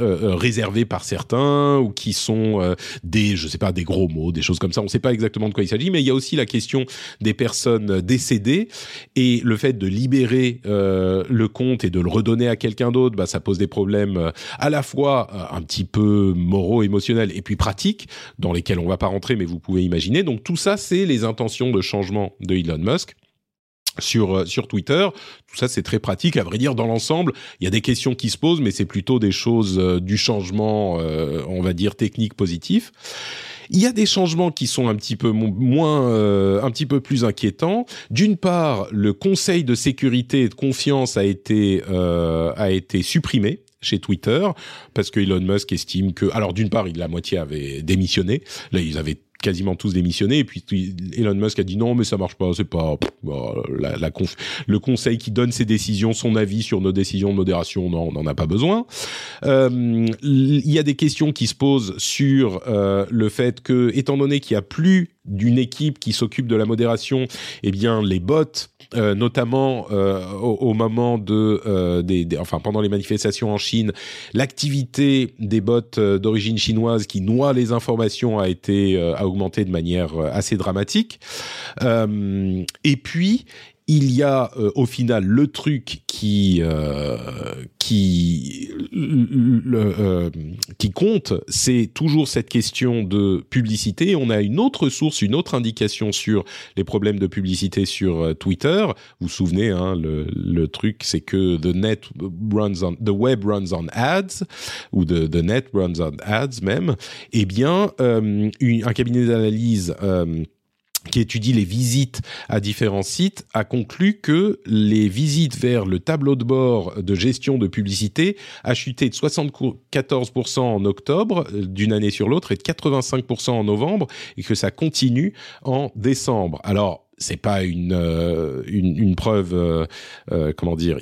réservés par certains ou qui sont des, je sais pas, des gros mots, des choses comme ça. On sait pas exactement de quoi il s'agit, mais il y a aussi la question des personnes décédées et le fait de libérer euh, le compte et de le redonner à quelqu'un d'autre, bah, ça pose des problèmes euh, à la fois euh, un petit peu moraux, émotionnels et puis pratiques, dans lesquels on va pas rentrer, mais vous pouvez imaginer. Donc tout ça, c'est les intentions de changement de Elon Musk sur sur Twitter. Tout ça, c'est très pratique. À vrai dire, dans l'ensemble, il y a des questions qui se posent, mais c'est plutôt des choses du changement, on va dire technique positif. Il y a des changements qui sont un petit peu mo- moins, euh, un petit peu plus inquiétants. D'une part, le Conseil de sécurité et de confiance a été euh, a été supprimé chez Twitter parce que Elon Musk estime que, alors d'une part, il la moitié avait démissionné. Là, ils avaient quasiment tous démissionné et puis Elon Musk a dit non mais ça marche pas c'est pas bon, la, la conf- le conseil qui donne ses décisions son avis sur nos décisions de modération non on n'en a pas besoin. Euh, il y a des questions qui se posent sur euh, le fait que étant donné qu'il y a plus d'une équipe qui s'occupe de la modération, eh bien les bots, euh, notamment euh, au, moment de, euh, enfin pendant les manifestations en Chine, l'activité des bots d'origine chinoise qui noient les informations a été a augmenté de manière assez dramatique. et puis il y a euh, au final le truc qui euh, qui euh, qui compte, c'est toujours cette question de publicité. On a une autre source, une autre indication sur les problèmes de publicité sur Twitter. Vous vous souvenez, hein, le, le truc, c'est que the net runs on the web runs on ads ou the, the net runs on ads même. Eh bien, un cabinet d'analyse qui étudie les visites à différents sites, a conclu que les visites vers le tableau de bord de gestion de publicité a chuté de 74% en octobre euh, d'une année sur l'autre et de 85% en novembre et que ça continue en décembre. Alors, c'est pas une, euh, une, preuve euh, comment dire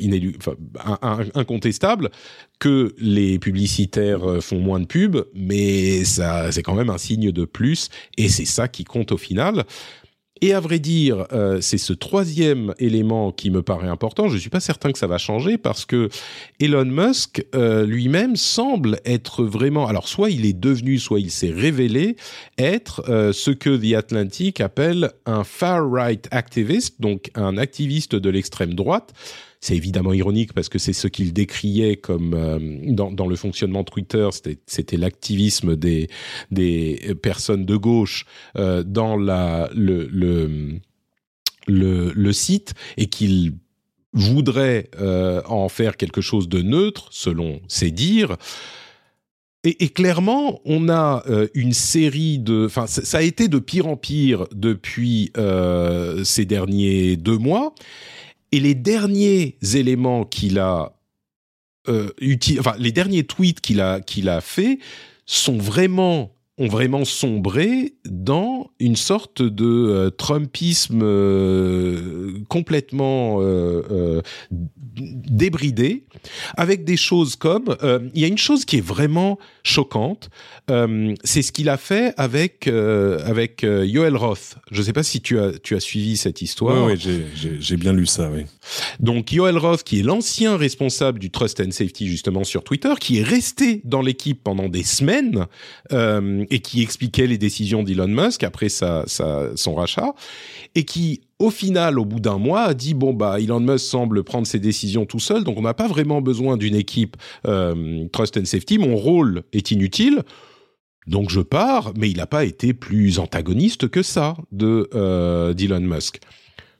incontestable que les publicitaires font moins de pubs mais ça c'est quand même un signe de plus et c'est ça qui compte au final et à vrai dire, euh, c'est ce troisième élément qui me paraît important. Je ne suis pas certain que ça va changer parce que Elon Musk euh, lui-même semble être vraiment. Alors, soit il est devenu, soit il s'est révélé être euh, ce que The Atlantic appelle un far-right activist, donc un activiste de l'extrême droite. C'est évidemment ironique parce que c'est ce qu'il décriait comme euh, dans, le fonctionnement Twitter, c'était l'activisme des, personnes de gauche euh, dans le, site et qu'il voudrait euh, en faire quelque chose de neutre, selon ses dires. Et, clairement, on a une série de, enfin, ça a été de pire en pire depuis ces derniers deux mois. Et les derniers éléments qu'il a euh, enfin les derniers tweets qu'il a qu'il a fait sont vraiment ont vraiment sombré dans une sorte de euh, Trumpisme euh, complètement euh, débridé, avec des choses comme il y a une chose qui est vraiment choquante, c'est ce qu'il a fait avec avec Yoel Roth. Je ne sais pas si tu as tu as suivi cette histoire. Oui, oui j'ai bien lu ça. Oui. Donc Yoel Roth, qui est l'ancien responsable du Trust and Safety justement sur Twitter, qui est resté dans l'équipe pendant des semaines et qui expliquait les décisions d'Elon Musk après sa, son rachat, et qui, au final, au bout d'un mois, a dit bon bah Elon Musk semble prendre ses décisions tout seul, donc on n'a pas vraiment besoin d'une équipe euh, Trust and Safety. Mon rôle est inutile. Donc je pars, mais il n'a pas été plus antagoniste que ça de euh, Musk.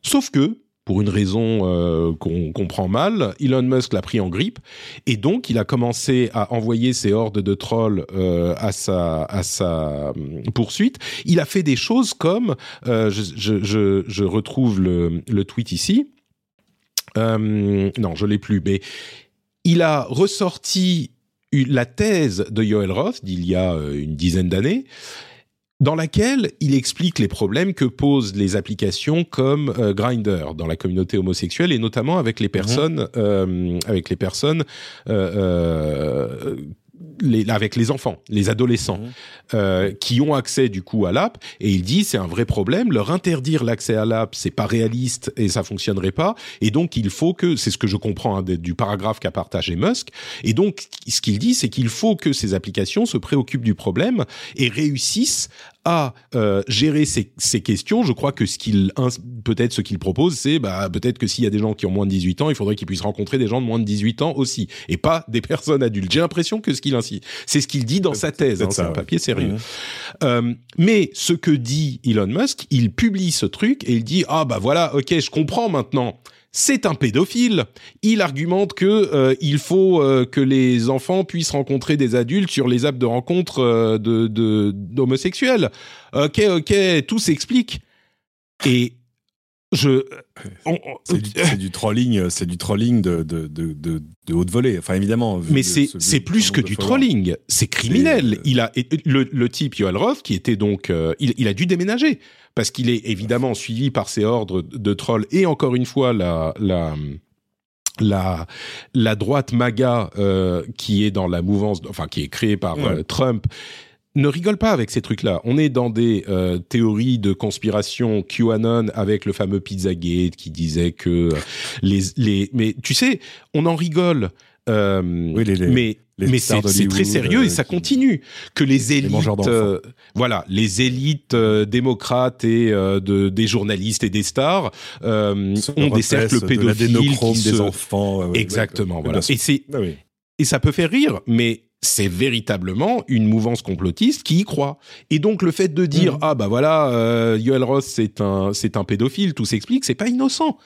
Sauf que pour une raison euh, qu'on comprend mal, Elon Musk l'a pris en grippe et donc il a commencé à envoyer ses hordes de trolls euh, à sa hum, poursuite. Il a fait des choses comme euh, je, retrouve le, le tweet ici. Euh, non, je l'ai plus, mais il a ressorti la thèse de Yoel Roth d'il y a euh, une dizaine d'années dans laquelle il explique les problèmes que posent les applications comme euh, Grinder dans la communauté homosexuelle et notamment avec les mhm. personnes euh, avec les personnes euh, les, avec les enfants, les adolescents, mhm. euh, qui ont accès du coup à l'app. Et il dit c'est un vrai problème. Leur interdire l'accès à l'app, c'est pas réaliste et ça fonctionnerait pas. Et donc il faut que, c'est ce que je comprends hein, du paragraphe qu'a partagé Musk. Et donc ce qu'il dit, c'est qu'il faut que ces applications se préoccupent du problème et réussissent à euh, gérer ces, ces, questions, je crois que ce qu'il peut-être ce qu'il propose, c'est bah peut-être que s'il y a des gens qui ont moins de 18 ans, il faudrait qu'ils puissent rencontrer des gens de moins de 18 ans aussi, et pas des personnes adultes. J'ai l'impression que ce qu'il ainsi, c'est ce qu'il dit dans sa thèse. Hein, c'est un papier sérieux. Euh, mais ce que dit Elon Musk, il publie ce truc et il dit ah bah voilà, ok, je comprends maintenant c'est un pédophile. Il argumente que euh, il faut euh, que les enfants puissent rencontrer des adultes sur les apps de rencontre euh, de d'homosexuels. Ok, ok, tout s'explique. Et je, c'est du, trolling, c'est du trolling de, de, de, de, haute volée. Enfin, évidemment. Mais c'est plus que du trolling. C'est criminel. Il a le, le type Yoel Roth qui était donc, il, il a dû déménager parce qu'il est évidemment suivi par ses ordres de trolls et encore une fois la la la la droite MAGA euh, qui est dans la mouvance, enfin qui est créée par euh, Trump ne rigole pas avec ces trucs-là. On est dans des euh, théories de conspiration QAnon avec le fameux Pizzagate qui disait que les les mais tu sais, on en rigole. Euh, Oui, les- les- mais mais c'est très sérieux et euh, ça continue. Que les élites, euh, voilà, les élites euh, démocrates et euh, de, des journalistes et des stars euh, ont des cercles pédophiles qui des se- enfants. ouais, ouais, Exactement, ouais, voilà. Et c'est Ah oui. et ça peut faire rire, mais c'est véritablement une mouvance complotiste qui y croit. Et donc le fait de dire Mhm. ah bah voilà euh, Yoel Ross c'est un c'est un pédophile, tout s'explique, c'est pas innocent.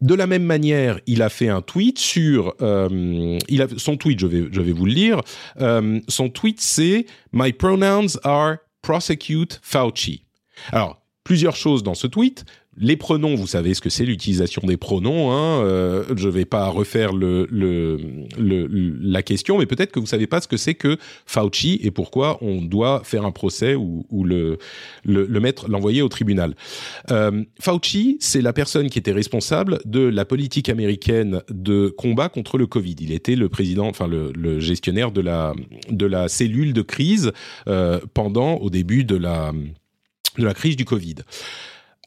De la même manière, il a fait un tweet sur euh, il a son tweet, je vais je vais vous le lire. Euh, son tweet c'est My pronouns are prosecute Fauci. Alors plusieurs choses dans ce tweet. Les pronoms, vous savez ce que c'est l'utilisation des pronoms. Hein, euh, je vais pas refaire le, le, le- la question, mais peut-être que vous savez pas ce que c'est que Fauci et pourquoi on doit faire un procès ou, ou le, le, mettre, l'envoyer au tribunal. Euh, Fauci, c'est la personne qui était responsable de la politique américaine de combat contre le Covid. Il était le président, enfin le, le gestionnaire de la de la cellule de crise euh, pendant au début de la de la crise du Covid.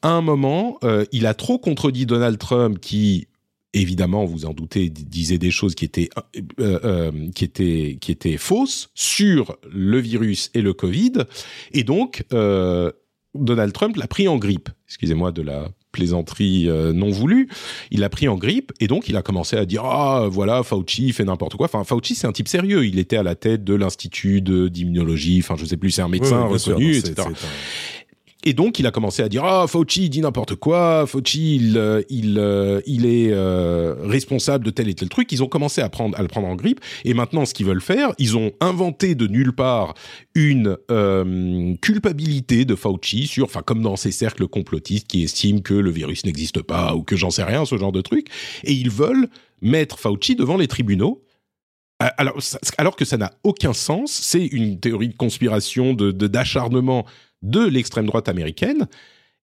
À un moment, euh, il a trop contredit Donald Trump qui évidemment, vous en doutez, disait des choses qui étaient euh, euh, qui étaient qui étaient fausses sur le virus et le Covid, et donc euh, Donald Trump l'a pris en grippe. Excusez-moi de la plaisanterie euh, non voulue. Il l'a pris en grippe et donc il a commencé à dire ah voilà Fauci fait n'importe quoi. Enfin Fauci c'est un type sérieux. Il était à la tête de l'institut d'immunologie. Enfin je sais plus c'est un médecin sûr. reconnu etc. Et donc, il a commencé à dire ah Fauci dit n'importe quoi, Fauci il euh, il euh, il est euh, responsable de tel et tel truc. Ils ont commencé à prendre à le prendre en grippe. Et maintenant, ce qu'ils veulent faire, ils ont inventé de nulle part une euh, culpabilité de Fauci sur, enfin comme dans ces cercles complotistes qui estiment que le virus n'existe pas ou que j'en sais rien, ce genre de truc. Et ils veulent mettre Fauci devant les tribunaux. Alors, alors que ça n'a aucun sens, c'est une théorie de conspiration, de d'acharnement l'extrême droite américaine.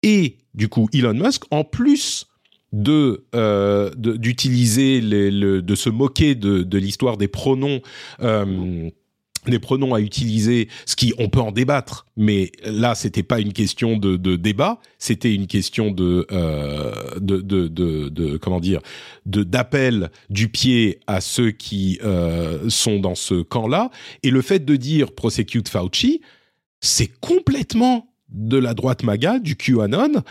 Et du coup, Elon Musk, en plus de euh, de- d'utiliser le, de se moquer de, de l'histoire des pronoms euh, des pronoms à utiliser, ce qui on peut en débattre, mais là c'était pas une question de, de débat, c'était une question de, euh, de, de, de, de- comment dire de d'appel du pied à ceux qui sont dans ce camp-là, et le fait de dire prosecute Fauci, c'est complètement de la droite MAGA, du QAnon,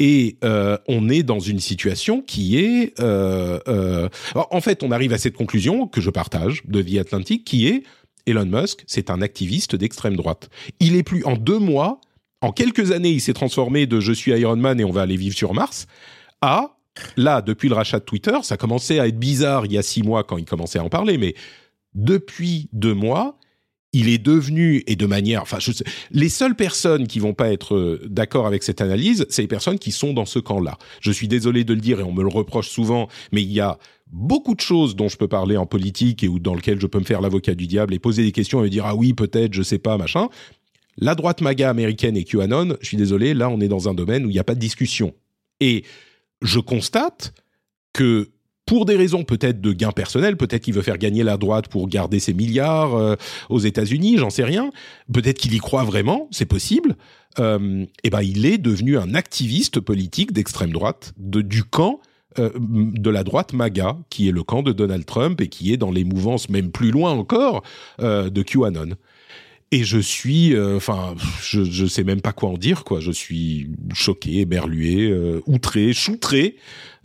et euh, on est dans une situation qui est... euh, euh, en fait, on arrive à cette conclusion que je partage de Vie Atlantique, qui est Elon Musk, c'est un activiste d'extrême droite. Il est plus en deux mois, en quelques années, il s'est transformé de je suis Iron Man et on va aller vivre sur Mars à là depuis le rachat de Twitter, ça commençait à être bizarre il y a six mois quand il commençait à en parler, mais depuis deux mois, il est devenu et de manière, enfin, je sais, les seules personnes qui vont pas être euh, d'accord avec cette analyse, c'est les personnes qui sont dans ce camp-là. Je suis désolé de le dire et on me le reproche souvent, mais il y a beaucoup de choses dont je peux parler en politique et dans lesquelles je peux me faire l'avocat du diable et poser des questions et me dire ah oui peut-être je sais pas machin. La droite MAGA américaine et QAnon, je suis désolé, là on est dans un domaine où il n'y a pas de discussion. Et je constate que pour des raisons peut-être de gain personnel, peut-être qu'il veut faire gagner la droite pour garder ses milliards euh, aux États-Unis, j'en sais rien. Peut-être qu'il y croit vraiment, c'est possible. Euh, et ben, il est devenu un activiste politique d'extrême droite, de, du camp euh, de la droite MAGA, qui est le camp de Donald Trump et qui est dans les mouvances même plus loin encore de QAnon. Et je suis, euh, enfin, je, je sais même pas quoi en dire, quoi. Je suis choqué, éberlué, euh, outré, choutré.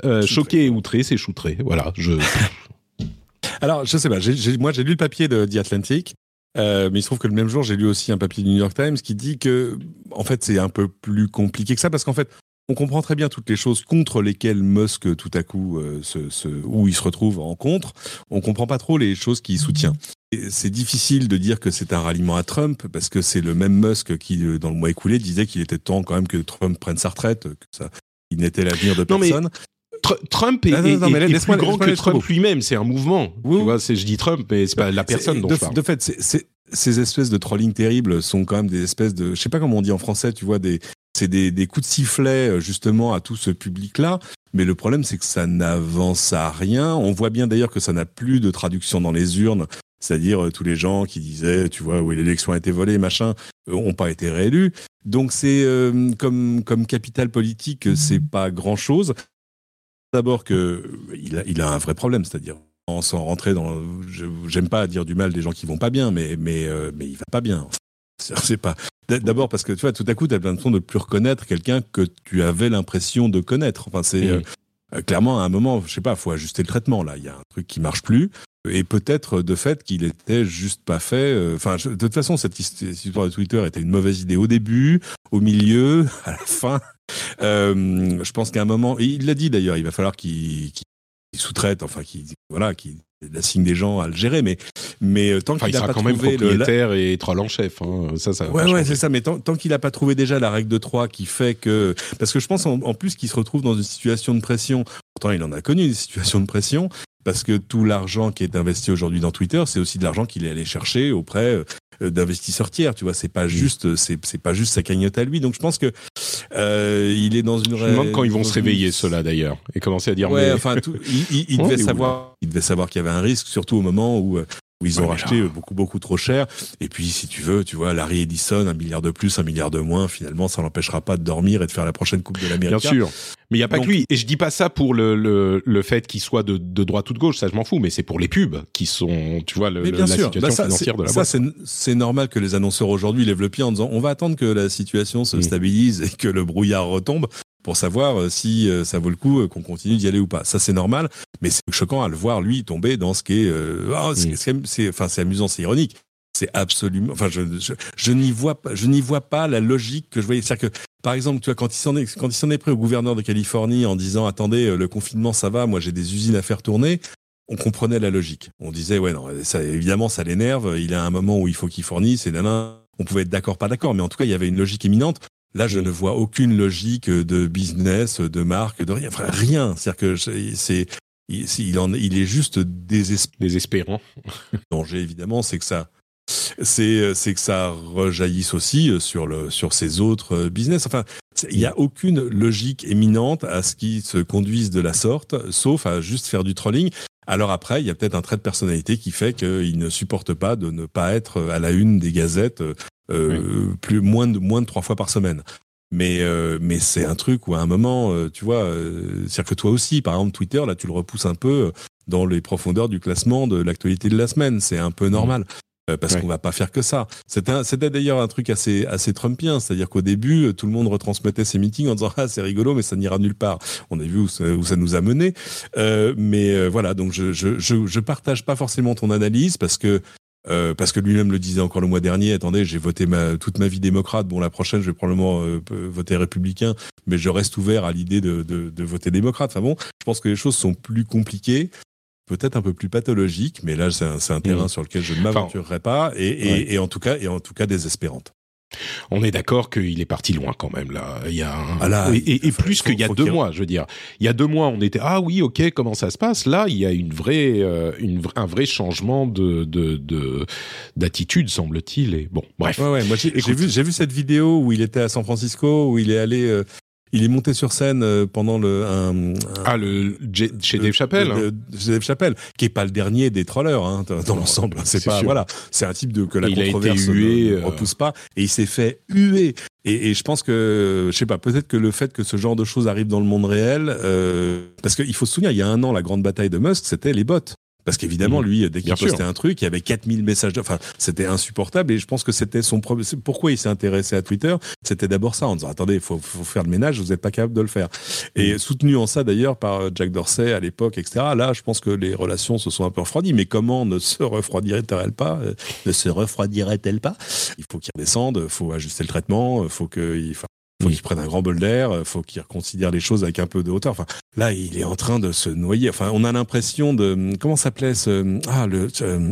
Euh, choqué et outré, c'est choutré. Voilà, je. Alors, je sais pas, moi j'ai lu le papier de The Atlantic, euh, mais il se trouve que le même jour, j'ai lu aussi un papier du New York Times qui dit que, en fait, c'est un peu plus compliqué que ça, parce qu'en fait, on comprend très bien toutes les choses contre lesquelles Musk, tout à coup, euh, se, se- où il se retrouve en contre. On comprend pas trop les choses qu'il soutient. C'est difficile de dire que c'est un ralliement à Trump, parce que c'est le même Musk qui, euh, dans le mois écoulé, disait qu'il était temps quand même que Trump prenne sa retraite, que ça, il n'était l'avenir de Non, mais personne. Tr- Trump est, Non, non, non, est- mais est laisse-moi- plus grand que Trump lui-même. C'est un mouvement. Oui. Tu vois, je dis Trump, mais c'est pas la personne dont de, je parle. de fait, ces espèces de trolling terribles sont quand même des espèces de, je sais pas comment on dit en français, tu vois, des, c'est des, des coups de sifflet euh, justement à tout ce public-là. Mais le problème, c'est que ça n'avance à rien. On voit bien d'ailleurs que ça n'a plus de traduction dans les urnes c'est-à-dire tous les gens qui disaient, tu vois, oui, l'élection a été volée, machin, ont pas été réélus. Donc c'est comme comme capital politique, c'est pas grand chose. D'abord que il a, il a un vrai problème, c'est-à-dire sans rentrer dans. J'aime pas dire du mal des gens qui vont pas bien, mais mais mais il va pas bien. C'est pas. D'abord parce que tu vois, tout à coup, tu as l'impression de plus reconnaître quelqu'un que tu avais l'impression de connaître. Enfin, c'est euh, euh, clairement à un moment, je sais pas, faut ajuster le traitement là. Il y a un truc qui marche plus, et peut-être de fait qu'il était juste pas fait. Euh, enfin, de toute façon, cette histoire de Twitter était une mauvaise idée au début, au milieu, à la fin. je pense qu'à un moment, et il l'a dit d'ailleurs, il va falloir qu'il sous-traite, enfin, qu'il voilà, qu'il signe des gens à le gérer, mais mais euh, tant qu'il n'a pas quand trouvé même propriétaire et troll en chef, hein. ça, ça. Ouais, ouais, c'est ça. Mais tant, tant qu'il n'a pas trouvé déjà la règle de 3 qui fait que, parce que je pense en, plus qu'il se retrouve dans une situation de pression. Pourtant, il en a connu des situations de pression parce que tout l'argent qui est investi aujourd'hui dans Twitter, c'est aussi de l'argent qu'il est allé chercher auprès euh, euh, d'investisseurs tiers. Tu vois, c'est pas mm. juste, c'est c'est pas juste sa cagnotte à lui. Donc je pense que euh, il est dans une. Je me demande quand ils vont se réveiller ceux-là d'ailleurs et commencer à dire. Ouais, enfin, tout, il, il, devait savoir, il devait savoir qu'il y avait un risque, surtout au moment où où ils ont racheté beaucoup beaucoup trop cher. Et puis si tu veux, tu vois, Larry Edison, un milliard de plus, un milliard de moins, finalement, ça l'empêchera pas de dormir et de faire la prochaine Coupe de l'Amérique. Bien sûr. Mais il y a pas que lui. Et je dis pas ça pour le le, le fait qu'il soit de, de droite ou de gauche, ça je m'en fous. Mais c'est pour les pubs qui sont, tu vois, le, la situation bah, financière de la ça, c'est normal que les annonceurs aujourd'hui lèvent le pied en disant on va attendre que la situation se mm. stabilise et que le brouillard retombe pour savoir euh, si euh, ça vaut le coup euh, qu'on continue d'y aller ou pas. Ça c'est normal, mais c'est choquant à le voir lui tomber dans ce qui est, oh, c'est, enfin c'est amusant, c'est ironique. C'est absolument, enfin je, je, n'y vois pas, je n'y vois pas la logique que je voyais. C'est-à-dire que par exemple, tu vois, quand il s'en est, quand il s'en est pris au gouverneur de Californie en disant attendez, le confinement ça va, moi j'ai des usines à faire tourner. On comprenait la logique. On disait ouais non, ça évidemment ça l'énerve. Il a un moment où il faut qu'il fournisse et nana. On pouvait être d'accord, pas d'accord, mais en tout cas il y avait une logique éminente. Là, je ne vois aucune logique de business, de marque, de rien. Enfin, rien. C'est-à-dire que c'est, il, en, il est juste désespérant. Le danger, évidemment, c'est que ça, c'est, c'est que ça rejaillisse aussi sur le, sur ces autres business. Enfin, il n'y a aucune logique éminente à ce qui se conduise de la sorte, sauf à juste faire du trolling. Alors après, il y a peut-être un trait de personnalité qui fait qu'il ne supporte pas de ne pas être à la une des gazettes euh, plus moins de moins de trois fois par semaine. Mais euh, mais c'est un truc où à un moment, euh, tu vois, c'est-à-dire que toi aussi, par exemple, Twitter, là, tu le repousses un peu dans les profondeurs du classement de l'actualité de la semaine. C'est un peu mmh. normal. Parce qu'on va pas faire que ça. C'était d'ailleurs un truc assez assez trumpien, c'est-à-dire qu'au début, tout le monde retransmettait ses meetings en disant ah c'est rigolo, mais ça n'ira nulle part. On a vu où ça, où ça nous a mené. Euh, mais voilà, donc je, je je je partage pas forcément ton analyse parce que euh, parce que lui-même le disait encore le mois dernier, attendez, j'ai voté ma, toute ma vie démocrate, bon la prochaine je vais probablement euh, voter républicain, mais je reste ouvert à l'idée de, de, de, voter démocrate. Enfin bon, je pense que les choses sont plus compliquées, peut-être un peu plus pathologiques, mais là c'est un, un, terrain mmh. sur lequel je ne m'aventurerai pas, et, et, et, en tout cas, et en tout cas désespérante. On est d'accord qu'il est parti loin quand même là. Il y a ah et, plus qu'il y a deux mois, je veux dire. Il y a deux mois, on était ah oui ok comment ça se passe? Là, il y a une vraie, euh, une, un vrai changement de d'attitude semble-t-il. Et bon, bref. Ouais, ouais, moi j'ai vu j'ai vu cette vidéo où il était à San Francisco où il est allé euh, il est monté sur scène euh, pendant le un, ah le chez Dave Chappelle, hein. Dave Chappelle, qui est pas le dernier des trollers hein, dans l'ensemble. C'est pas voilà, c'est un type de que la controverse ne, euh, repousse pas et il s'est fait huer. Et, et, je pense que je sais pas, peut-être que le fait que ce genre de choses arrive dans le monde réel, euh, parce qu'il faut se souvenir, il y a un an, la grande bataille de Musk, c'était les bots. Parce qu'évidemment, mhm. lui, dès qu'il postait un truc, il y avait 4000 messages. De... Enfin, c'était insupportable. Et je pense que c'était son problème. Pourquoi il s'est intéressé à Twitter C'était d'abord ça, en disant attendez, il faut, faut, faire le ménage. Vous n'êtes pas capable de le faire. Et mhm. soutenu en ça d'ailleurs par Jack Dorsey à l'époque, etc. Là, je pense que les relations se sont un peu refroidies. Mais comment ne se refroidirait-elle pas euh, Ne se refroidirait-elle pas? Il faut qu'il redescende. Il faut ajuster le traitement. Il faut faut qu'il prenne un grand bol d'air, euh, faut qu'il reconsidère les choses avec un peu de hauteur. Enfin, là, il est en train de se noyer. Enfin, on a l'impression de comment s'appelait ce ah le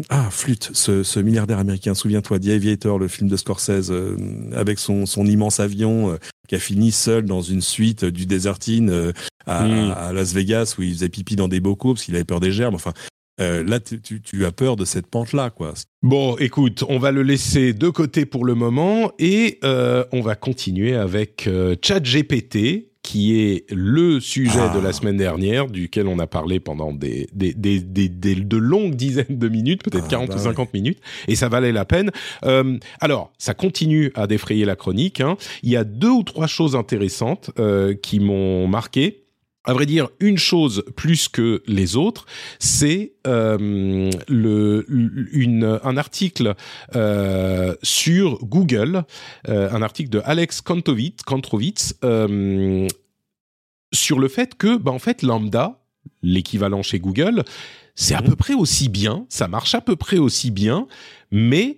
ah flûte ce, ce milliardaire américain. Souviens-toi, The Aviator, le film de Scorsese euh, avec son son immense avion euh, qui a fini seul dans une suite du Desertine à, à, Las Vegas où il faisait pipi dans des bocaux parce qu'il avait peur des germes. Enfin, euh, là, tu, tu, as peur de cette pente-là, quoi. Bon, écoute, on va le laisser de côté pour le moment et euh, on va continuer avec euh, ChatGPT qui est le sujet Ah. de la semaine dernière, duquel on a parlé pendant des, des, des, des, des- de longues dizaines de minutes, peut-être Ah, 40 bah ou 50 minutes, et ça valait la peine. Euh, alors, ça continue à défrayer la chronique. hein. Il y a deux ou trois choses intéressantes euh, qui m'ont marqué. À vrai dire, une chose plus que les autres, c'est euh, le, une, un article euh, sur Google, euh, un article de Alex Kantrovitz, euh, sur le fait que, bah, en fait, Lambda, l'équivalent chez Google, c'est à Mhm. peu près aussi bien, ça marche à peu près aussi bien, mais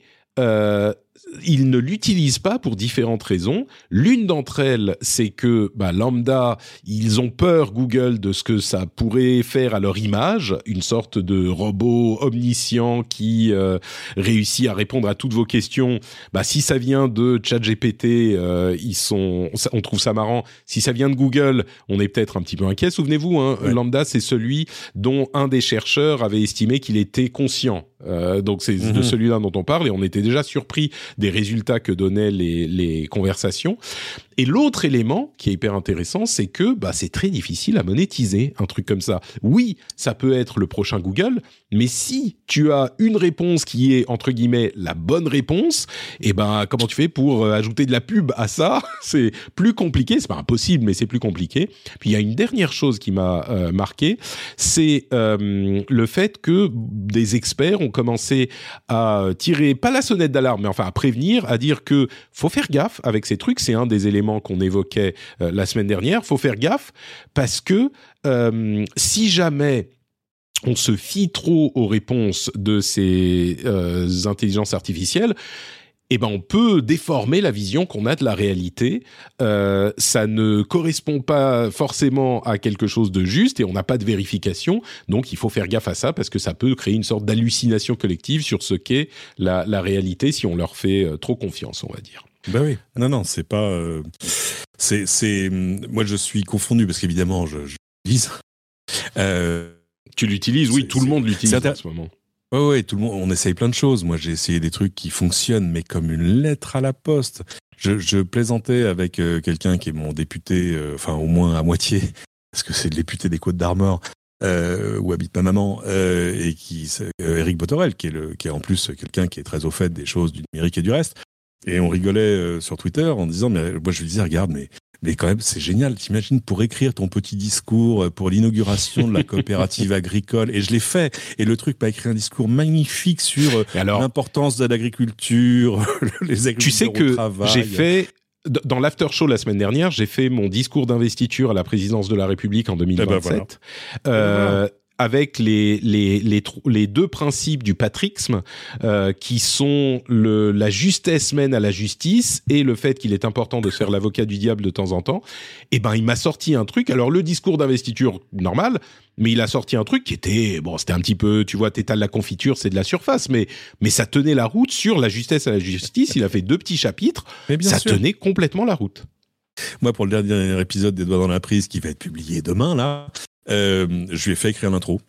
ils ne l'utilisent pas pour différentes raisons. L'une d'entre elles, c'est que bah, Lambda, ils ont peur, Google, de ce que ça pourrait faire à leur image, une sorte de robot omniscient qui euh, réussit à répondre à toutes vos questions. Bah, si ça vient de ChatGPT, euh, ils sont, on trouve ça marrant. Si ça vient de Google, on est peut-être un petit peu inquiet. Souvenez-vous, hein, Ouais. Lambda, c'est celui dont un des chercheurs avait estimé qu'il était conscient. Euh, donc c'est de Mhm. celui-là dont on parle et on était déjà surpris des résultats que donnaient les, les conversations. Et l'autre élément qui est hyper intéressant, c'est que bah, c'est très difficile à monétiser un truc comme ça. Oui, ça peut être le prochain Google, mais si tu as une réponse qui est entre guillemets la bonne réponse, et ben comment tu fais pour euh, ajouter de la pub à ça? C'est plus compliqué. C'est pas impossible, mais c'est plus compliqué. Puis il y a une dernière chose qui m'a euh, marqué, c'est euh, le fait que des experts ont commencé à tirer pas la sonnette d'alarme, mais enfin à prévenir, à dire que faut faire gaffe avec ces trucs. C'est un des éléments qu'on évoquait euh, la semaine dernière. Faut faire gaffe parce que euh, si jamais on se fie trop aux réponses de ces euh, intelligences artificielles, eh ben on peut déformer la vision qu'on a de la réalité. Euh, ça ne correspond pas forcément à quelque chose de juste et on n'a pas de vérification. Donc il faut faire gaffe à ça parce que ça peut créer une sorte d'hallucination collective sur ce qu'est la, la réalité si on leur fait euh, trop confiance, on va dire. Ben oui. Non, non, c'est pas. euh, c'est, c'est. Moi, je suis confondu parce qu'évidemment, je, je lise. Euh, Tu l'utilises, oui, tout le monde l'utilise en ce moment. Ouais, ouais, tout le monde. On essaye plein de choses. Moi, j'ai essayé des trucs qui fonctionnent, mais comme une lettre à la poste. Je, je plaisantais avec euh, quelqu'un qui est mon député, euh, enfin au moins à moitié, parce que c'est le député des Côtes d'Armor. Euh, où habite ma maman euh, et qui c'est, euh, Eric Botorel qui est le qui est en plus quelqu'un qui est très au fait des choses du numérique et du reste et on rigolait sur Twitter en disant mais moi je lui disais regarde mais mais quand même c'est génial t'imagines pour écrire ton petit discours euh, pour l'inauguration de la coopérative agricole et je l'ai fait et le truc m'a écrit un discours magnifique sur euh, l'importance de l'agriculture les agriculteurs tu sais que j'ai fait dans l'after show la semaine dernière, j'ai fait mon discours d'investiture à la présidence de la République en 2027. voilà. Euh, avec les, les, les, deux principes du patrixme, euh, qui sont le, la justesse mène à la justice et le fait qu'il est important de se faire l'avocat du diable de temps en temps, et ben il m'a sorti un truc. Alors le discours d'investiture normal, mais il a sorti un truc qui était bon, c'était un petit peu, tu vois, t'étales la confiture, c'est de la surface, mais mais ça tenait la route sur la justesse à la justice. Il a fait deux petits chapitres, mais bien ça sûr tenait complètement la route. Moi, pour le dernier épisode des Doigts dans la prise qui va être publié demain, là, euh, je lui ai fait écrire l'intro.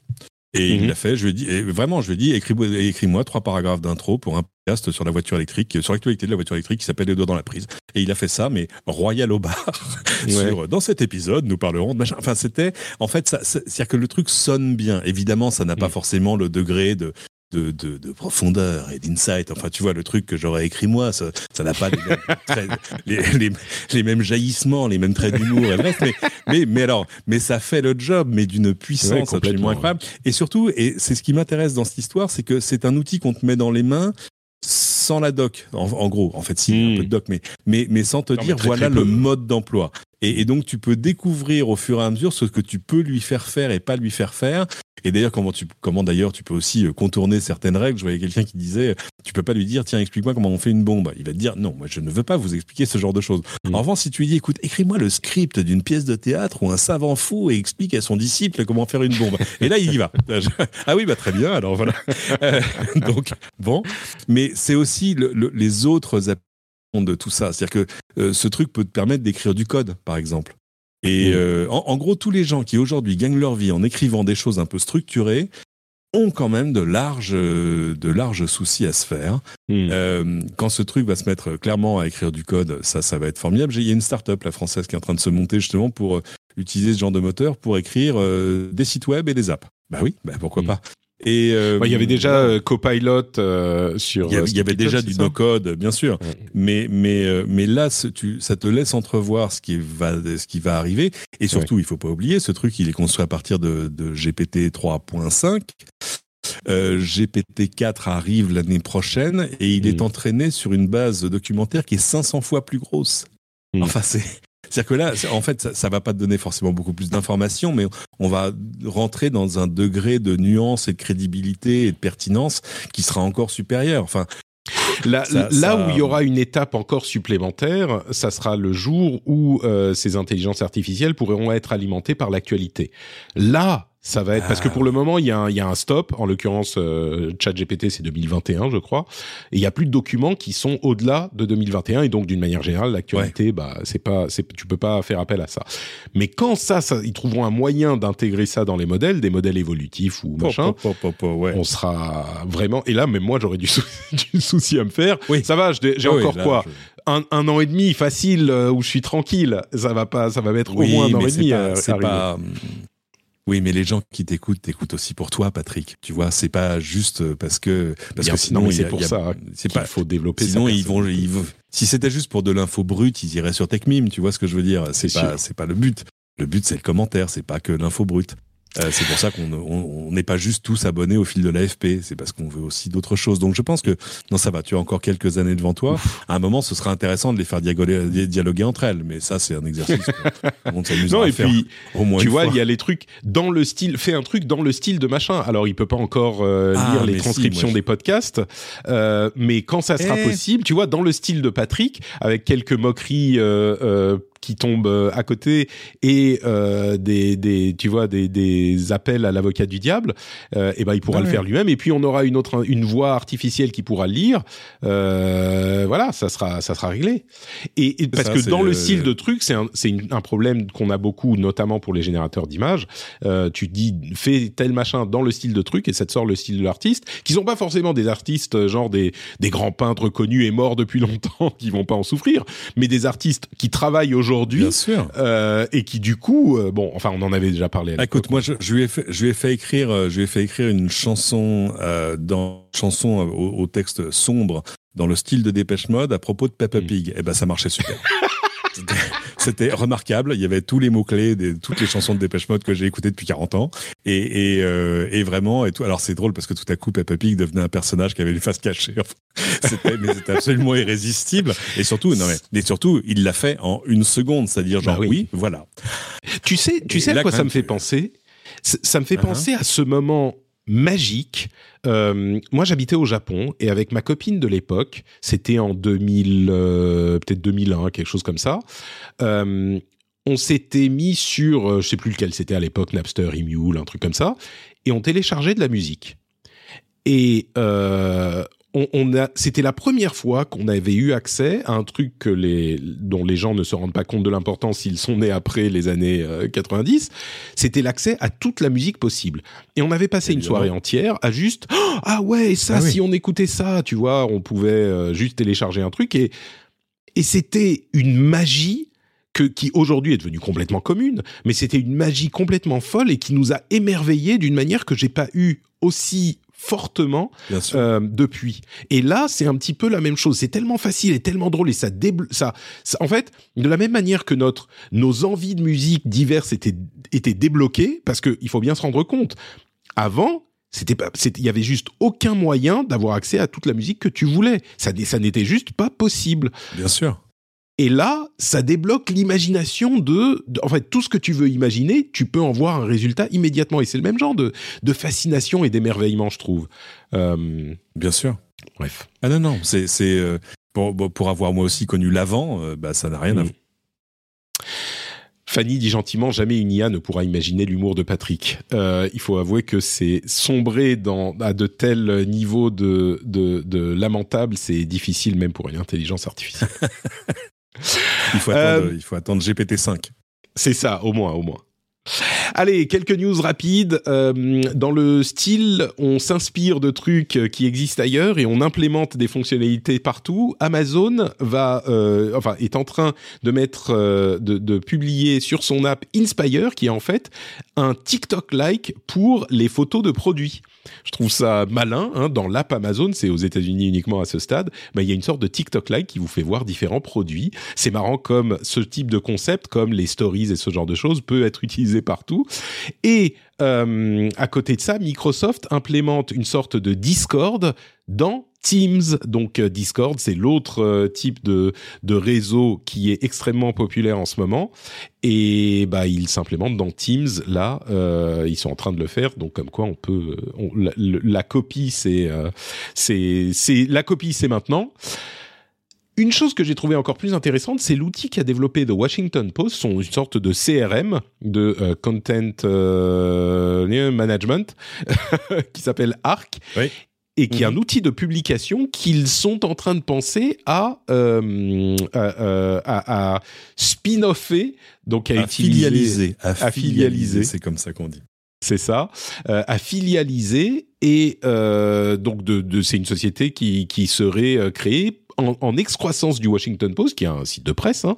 Et Mhm. il l'a fait, je lui ai dit, et vraiment, je lui ai dit, écris-moi trois paragraphes d'intro pour un podcast sur la voiture électrique, sur l'actualité de la voiture électrique qui s'appelle Les Doigts dans la prise. Et il a fait ça, mais royal au bar. sur, dans cet épisode, nous parlerons de machin. Enfin, c'était, en fait, c'est-à-dire que le truc sonne bien. Évidemment, ça n'a pas Mhm. forcément le degré de, de, de, de profondeur et d'insight. Enfin, tu vois, le truc que j'aurais écrit moi, ça n'a pas les mêmes, traits- les, les- les mêmes jaillissements, les mêmes traits d'humour mais, mais, mais alors, mais ça fait le job, mais d'une puissance absolument incroyable. Et surtout, et c'est ce qui m'intéresse dans cette histoire, c'est que c'est un outil qu'on te met dans les mains sans la doc, en, en gros, en fait, si, Mm. un peu de doc, mais, mais, mais sans te Non, dire, très, voilà très le mode d'emploi. Et, et donc, tu peux découvrir au fur et à mesure ce que tu peux lui faire faire et pas lui faire faire. Et d'ailleurs, comment tu, comment d'ailleurs tu peux aussi euh, contourner certaines règles. Je voyais quelqu'un qui disait, tu peux pas lui dire, tiens, explique-moi comment on fait une bombe. Il va te dire, non, moi, je ne veux pas vous expliquer ce genre de choses. Mm. En revanche, si tu lui dis, écoute, écris-moi le script d'une pièce de théâtre où un savant fou et explique à son disciple comment faire une bombe. Et là, il y va. ah oui, bah très bien. Alors voilà. Euh, donc bon, mais c'est aussi le- le- les autres de tout ça. C'est-à-dire que euh, ce truc peut te permettre d'écrire du code, par exemple. Et euh, en, en gros, tous les gens qui aujourd'hui gagnent leur vie en écrivant des choses un peu structurées, ont quand même de larges, de larges soucis à se faire. Hmm. Euh, quand ce truc va se mettre clairement à écrire du code, ça, ça va être formidable. Il y a une start-up, la française, qui est en train de se monter justement pour euh, utiliser ce genre de moteur pour écrire euh, des sites web et des apps. Bah oui, bah pourquoi Hmm. pas. Et euh, Ouais, il y avait déjà euh, Copilot euh, sur. il y avait, y avait déjà Code, du no-code, bien sûr. Ouais. Mais mais euh, mais là, ce- tu, ça te laisse entrevoir ce qui va ce qui va arriver. Et surtout, il faut pas oublier, ce truc, il est construit à partir de, de GPT 3.5. Euh, GPT 4 arrive l'année prochaine et il est entraîné sur une base documentaire qui est 500 fois plus grosse. Mm. Enfin, c'est c'est-à-dire que là, en fait, ça, ça va pas te donner forcément beaucoup plus d'informations, mais on va rentrer dans un degré de nuance et de crédibilité et de pertinence qui sera encore supérieur. Enfin, Là, Ça- là ça- où il y aura une étape encore supplémentaire, ça sera le jour où euh, ces intelligences artificielles pourront être alimentées par l'actualité. Là, ça va être parce que Ah. pour le moment, il y a un, il y a un stop. En l'occurrence, euh, ChatGPT, c'est 2021, je crois. Et il y a plus de documents qui sont au-delà de 2021. Et donc, d'une manière générale, l'actualité, bah, c'est pas, c'est, tu peux pas faire appel à ça. Mais quand ça, ça, ils trouveront un moyen d'intégrer ça dans les modèles, des modèles évolutifs ou machin, po, po, po, po, ouais. on sera vraiment. Et là, même moi, j'aurais du, sou- du souci à me faire. Oui. Ça va, j'ai Oui, encore là, quoi je- un, un an et demi facile euh, où je suis tranquille. Ça va pas, ça va mettre Oui, au moins un an et demi. pas- c'est pas. Oui, mais les gens qui t'écoutent, t'écoutent aussi pour toi, Patrick. Tu vois, c'est pas juste parce que parce que sûr, sinon c'est pour il y a- ça C'est pas. faut développer. Sinon, ils vont, ils vont- Si c'était juste pour de l'info brute, ils iraient sur TechMeme. Tu vois ce que je veux dire C'est pas, c'est pas le but. Le but, c'est le commentaire. C'est pas que l'info brute. Euh, c'est pour ça qu'on ne- on on n'est pas juste tous abonnés au fil de l'AFP. C'est parce qu'on veut aussi d'autres choses. Donc, je pense que non, ça va. Tu as encore quelques années devant toi. À un moment, ce sera intéressant de les faire dialoguer, dialoguer entre elles. Mais ça, c'est un exercice qu'on Non, à et faire puis, au moins tu une vois, il y a les trucs dans le style, fais un truc dans le style de machin. Alors, il peut pas encore euh, Ah, lire les si, transcriptions moi, des podcasts, euh, mais quand ça sera Eh. possible, tu vois, dans le style de Patrick, avec quelques moqueries euh, euh, qui tombent euh, à côté et euh, des, des, tu vois, des, des appels à l'avocat du diable, euh, et ben il pourra Ouais, le faire lui-même. Et puis on aura une autre, une voix artificielle qui pourra le lire. Euh, voilà, ça sera, ça sera réglé. Et, et parce ça, que dans le le- style de truc, c'est un, c'est un problème qu'on a beaucoup, notamment pour les générateurs d'images. Euh, tu dis fais tel machin dans le style de truc et ça te sort le style de l'artiste, qui sont pas forcément des artistes euh, genre des, des grands peintres connus et morts depuis longtemps qui vont pas en souffrir, mais des artistes qui travaillent aujourd'hui Sûr. euh, et qui du coup, euh, bon, enfin on en avait déjà parlé. à Ah. Écoute, moi, je, je lui ai fait, je lui ai fait écrire, euh, je lui ai fait écrire une chanson euh, dans chanson au, au texte sombre dans le style de Dépêche Mode à propos de Peppa Mm. Pig. Et ben, ça marchait super. C'était- remarquable. Il y avait tous les mots clés de toutes les chansons de Dépêche Mode que j'ai écoutées depuis 40 ans. Et, et, euh, et vraiment, et tout. Alors c'est drôle parce que tout à coup, Peppa Pig devenait un personnage qui avait les faces cachées. Enfin, c'était, mais c'était absolument irrésistible. Et surtout, non mais, mais surtout, il l'a fait en une seconde. C'est-à-dire genre Bah oui. oui. voilà. Tu sais, tu Et sais à quoi ça me fait penser? Ça me fait Uh-huh. penser à ce moment magique. Euh, moi, j'habitais au Japon et avec ma copine de l'époque, c'était en 2000, euh, peut-être 2001, quelque chose comme ça. Euh, on s'était mis sur, je sais plus lequel c'était à l'époque, Napster, Emule, un truc comme ça, et on téléchargeait de la musique. Et on, on a, c'était la première fois qu'on avait eu accès à un truc que les, dont les gens ne se rendent pas compte de l'importance s'ils sont nés après les années euh, 90. C'était l'accès à toute la musique possible. Et on avait passé une soirée entière à juste Oh, ah ouais ça Ah oui. si on écoutait ça tu vois on pouvait euh, juste télécharger un truc et et c'était une magie que, qui aujourd'hui est devenue complètement commune, mais c'était une magie complètement folle et qui nous a émerveillés d'une manière que j'ai pas eu aussi fortement euh, depuis. Et là, c'est un petit peu la même chose. C'est tellement facile et tellement drôle et ça ça, ça- en fait, de la même manière que notre nos envies de musique diverses étaient étaient débloquées, parce que il faut bien se rendre compte. Avant, c'était pas, c'était- il y avait juste aucun moyen d'avoir accès à toute la musique que tu voulais. Ça, ça n'était juste pas possible. Bien sûr. Et là, ça débloque l'imagination de, de- En fait, tout ce que tu veux imaginer, tu peux en voir un résultat immédiatement. Et c'est le même genre de, de fascination et d'émerveillement, je trouve. Euh, Bien sûr. bref. Ah non, non, c'est c'est, euh, pour, pour avoir moi aussi connu l'avant, euh, bah, ça n'a rien à Mm. voir. Fanny dit gentiment jamais une IA ne pourra imaginer l'humour de Patrick. Euh, il faut avouer que c'est sombrer dans à de tels niveaux de de, de lamentable, c'est difficile même pour une intelligence artificielle. Il faut, Euh, attendre, il faut attendre GPT-5. c'est ça, au moins, au moins. Allez, quelques news rapides. Euh, dans le style, on s'inspire de trucs qui existent ailleurs et on implémente des fonctionnalités partout. Amazon va, euh, enfin, est en train de mettre, euh, de, publier sur son app Inspire, qui est en fait un TikTok-like pour les photos de produits. Je trouve ça malin. Hein, dans l'app Amazon, c'est aux États-Unis uniquement à ce stade. Il y a une sorte de TikTok-like qui vous fait voir différents produits. C'est marrant comme ce type de concept, comme les stories et ce genre de choses, peut être utilisé partout. Et euh, à côté de ça, Microsoft implémente une sorte de Discord dans Teams. Donc euh, Discord, c'est l'autre euh, type de, réseau qui est extrêmement populaire en ce moment. Et bah ils s'implémentent dans Teams. Là, euh, ils sont en train de le faire. Donc comme quoi on peut, on, la, copie c'est euh, c'est c'est la copie c'est maintenant. Une chose que j'ai trouvé encore plus intéressante, c'est l'outil qu'a développé The Washington Post, son une sorte de CRM, de euh, Content euh, Management, qui s'appelle Arc. Oui. Et qui est un outil de publication qu'ils sont en train de penser à, euh, à, à, à spin-offer, donc à, à utiliser, filialiser, à, filialiser. C'est comme ça qu'on dit. C'est ça, euh, à filialiser et euh, donc de, de c'est une société qui, qui serait créée en, en, excroissance du Washington Post, qui est un site de presse. Hein.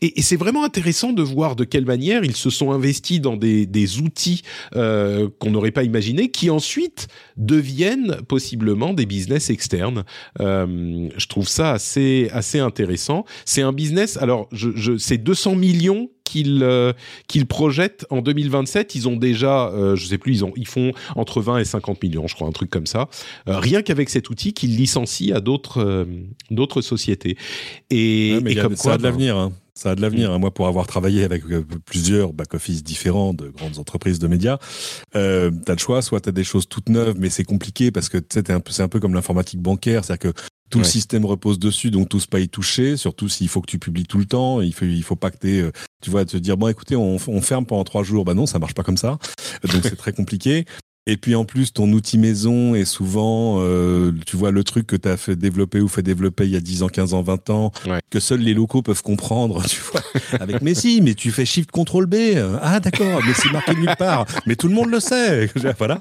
Et, et c'est vraiment intéressant de voir de quelle manière ils se sont investis dans des, des outils euh, qu'on n'aurait pas imaginé, qui ensuite deviennent possiblement des business externes. Euh, je trouve ça assez, assez intéressant. C'est un business, alors je, je, c'est 200 millions qu'ils euh, qu'ils projettent en 2027. Ils ont déjà, euh, je sais plus, ils ont ils font entre 20 et 50 millions, je crois, un truc comme ça. Euh, rien qu'avec cet outil qu'ils licencient à d'autres euh, d'autres sociétés. Et, ouais, et comme ça quoi, a de l'avenir. Hein. Ça a de l'avenir. Hein. Moi, pour avoir travaillé avec plusieurs back-office différents de grandes entreprises de médias, euh, tu as le choix. Soit tu as des choses toutes neuves, mais c'est compliqué parce que c'est un, peu, un peu comme l'informatique bancaire. C'est-à-dire que tout ouais. le système repose dessus, donc tous pas y toucher, surtout s'il faut que tu publies tout le temps. Il faut, il faut pas que tu euh, tu vois, te dire, bon, écoutez, on, on ferme pendant trois jours. Bah non, ça marche pas comme ça. Donc c'est très compliqué. Et puis en plus, ton outil maison est souvent, euh, tu vois, le truc que tu as fait développer ou fait développer il y a 10 ans, 15 ans, 20 ans, ouais. que seuls les locaux peuvent comprendre, tu vois. Avec mais si, mais tu fais Shift Control B. Ah d'accord, mais c'est marqué nulle part. Mais tout le monde le sait. voilà.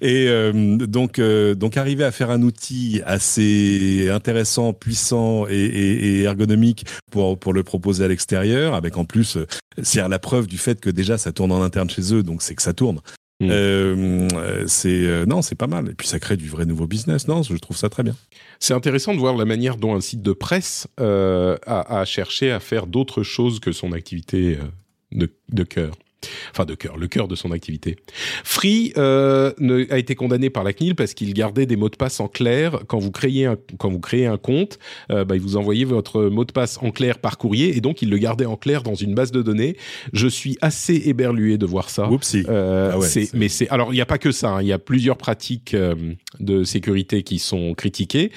Et euh, donc, euh, donc arriver à faire un outil assez intéressant, puissant et, et, et ergonomique pour, pour le proposer à l'extérieur, avec en plus, c'est la preuve du fait que déjà ça tourne en interne chez eux, donc c'est que ça tourne. Mmh. Euh, c'est euh, non, c'est pas mal. Et puis ça crée du vrai nouveau business. Non, je trouve ça très bien. C'est intéressant de voir la manière dont un site de presse euh, a, a, cherché à faire d'autres choses que son activité euh, de, de cœur enfin de cœur, le cœur de son activité. Free euh, ne, a été condamné par la CNIL parce qu'il gardait des mots de passe en clair quand vous créez un, quand vous créez un compte, euh, bah, il vous envoyait votre mot de passe en clair par courrier et donc il le gardait en clair dans une base de données. Je suis assez éberlué de voir ça. Euh, ah ouais, mais c'est alors il n'y a pas que ça, hein, il y a plusieurs pratiques euh, de sécurité qui sont critiquées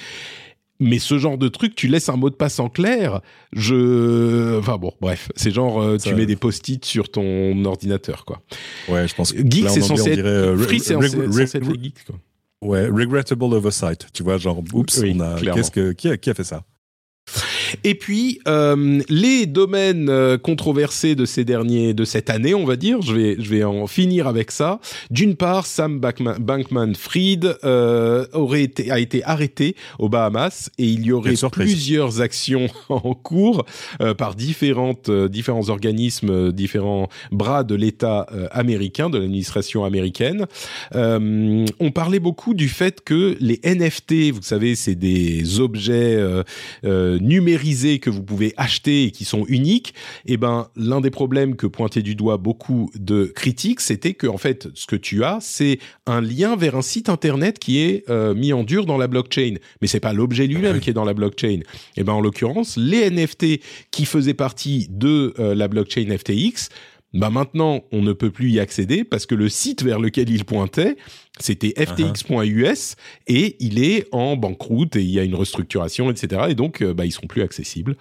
mais ce genre de truc, tu laisses un mot de passe en clair, je... Enfin bon, bref, c'est genre, euh, tu mets des post-it sur ton ordinateur, quoi. Ouais, je pense que... Geek, c'est censé être... Euh, free, c'est censé être geek, quoi. Ouais, regrettable oversight, tu vois, genre, oups, oui, on a... Qu'est-ce que... Qui a, qui a fait ça? Et puis euh, les domaines euh, controversés de ces derniers, de cette année, on va dire, je vais, je vais en finir avec ça. D'une part, Sam Bankman-Fried euh, aurait été, a été arrêté aux Bahamas et il y aurait plusieurs actions en cours euh, par différentes, euh, différents organismes, différents bras de l'État américain, de l'administration américaine. on parlait beaucoup du fait que les NFT, vous savez, c'est des objets numérisés que vous pouvez acheter et qui sont uniques, eh ben l'un des problèmes que pointaient du doigt beaucoup de critiques, c'était que en fait ce que tu as, c'est un lien vers un site internet qui est euh, mis en dur dans la blockchain, mais c'est pas l'objet lui-même qui est dans la blockchain. Eh ben en l'occurrence, les NFT qui faisaient partie de euh, la blockchain FTX bah maintenant on ne peut plus y accéder parce que le site vers lequel il pointait c'était ftx.us et il est en banqueroute et il y a une restructuration etc et donc euh, bah ils seront plus accessibles.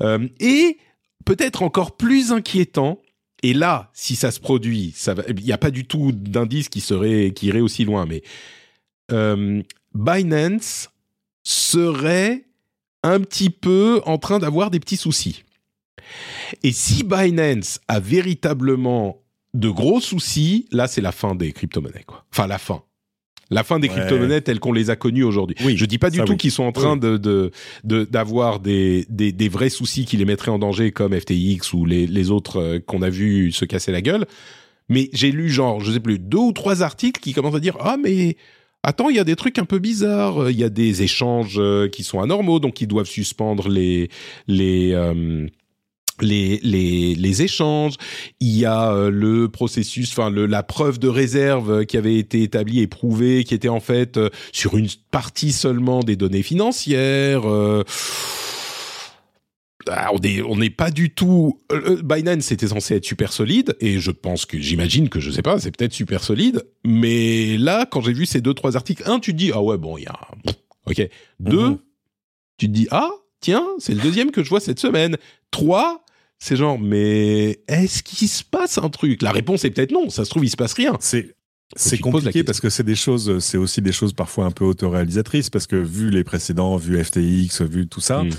Euh, et peut-être encore plus inquiétant et là si ça se produit ça il n'y a pas du tout d'indice qui serait qui irait aussi loin mais euh, Binance serait un petit peu en train d'avoir des petits soucis et si Binance a véritablement de gros soucis. Là, c'est la fin des crypto-monnaies, quoi. Enfin, la fin. La fin des Ouais. crypto-monnaies telles qu'on les a connues aujourd'hui. Oui, Je dis pas du tout oui. qu'ils sont en train de d'avoir des, des des vrais soucis qui les mettraient en danger comme FTX ou les les autres euh, qu'on a vu se casser la gueule. Mais j'ai lu genre, je sais plus, deux ou trois articles qui commencent à dire ah mais attends il y a des trucs un peu bizarres, il y a des échanges euh, qui sont anormaux donc ils doivent suspendre les les euh, les, les, les échanges, il y a euh, le processus, enfin la preuve de réserve euh, qui avait été établie et prouvée, qui était en fait euh, sur une partie seulement des données financières. euh, ah, on est on n'est pas du tout. Binance était censé être super solide et je pense que j'imagine que je sais pas, c'est peut-être super solide. Mais là, quand j'ai vu ces deux trois articles, un, tu te dis ah ouais bon il y a, ok. Deux, Mhm. tu te dis ah tiens c'est le deuxième que je vois cette semaine. Trois, c'est genre mais est-ce qu'il se passe un truc? La réponse est peut-être non. Ça se trouve il se passe rien. C'est c'est compliqué parce que c'est des choses, c'est aussi des choses parfois un peu autoréalisatrices parce que vu les précédents, vu FTX, vu tout ça, Mm.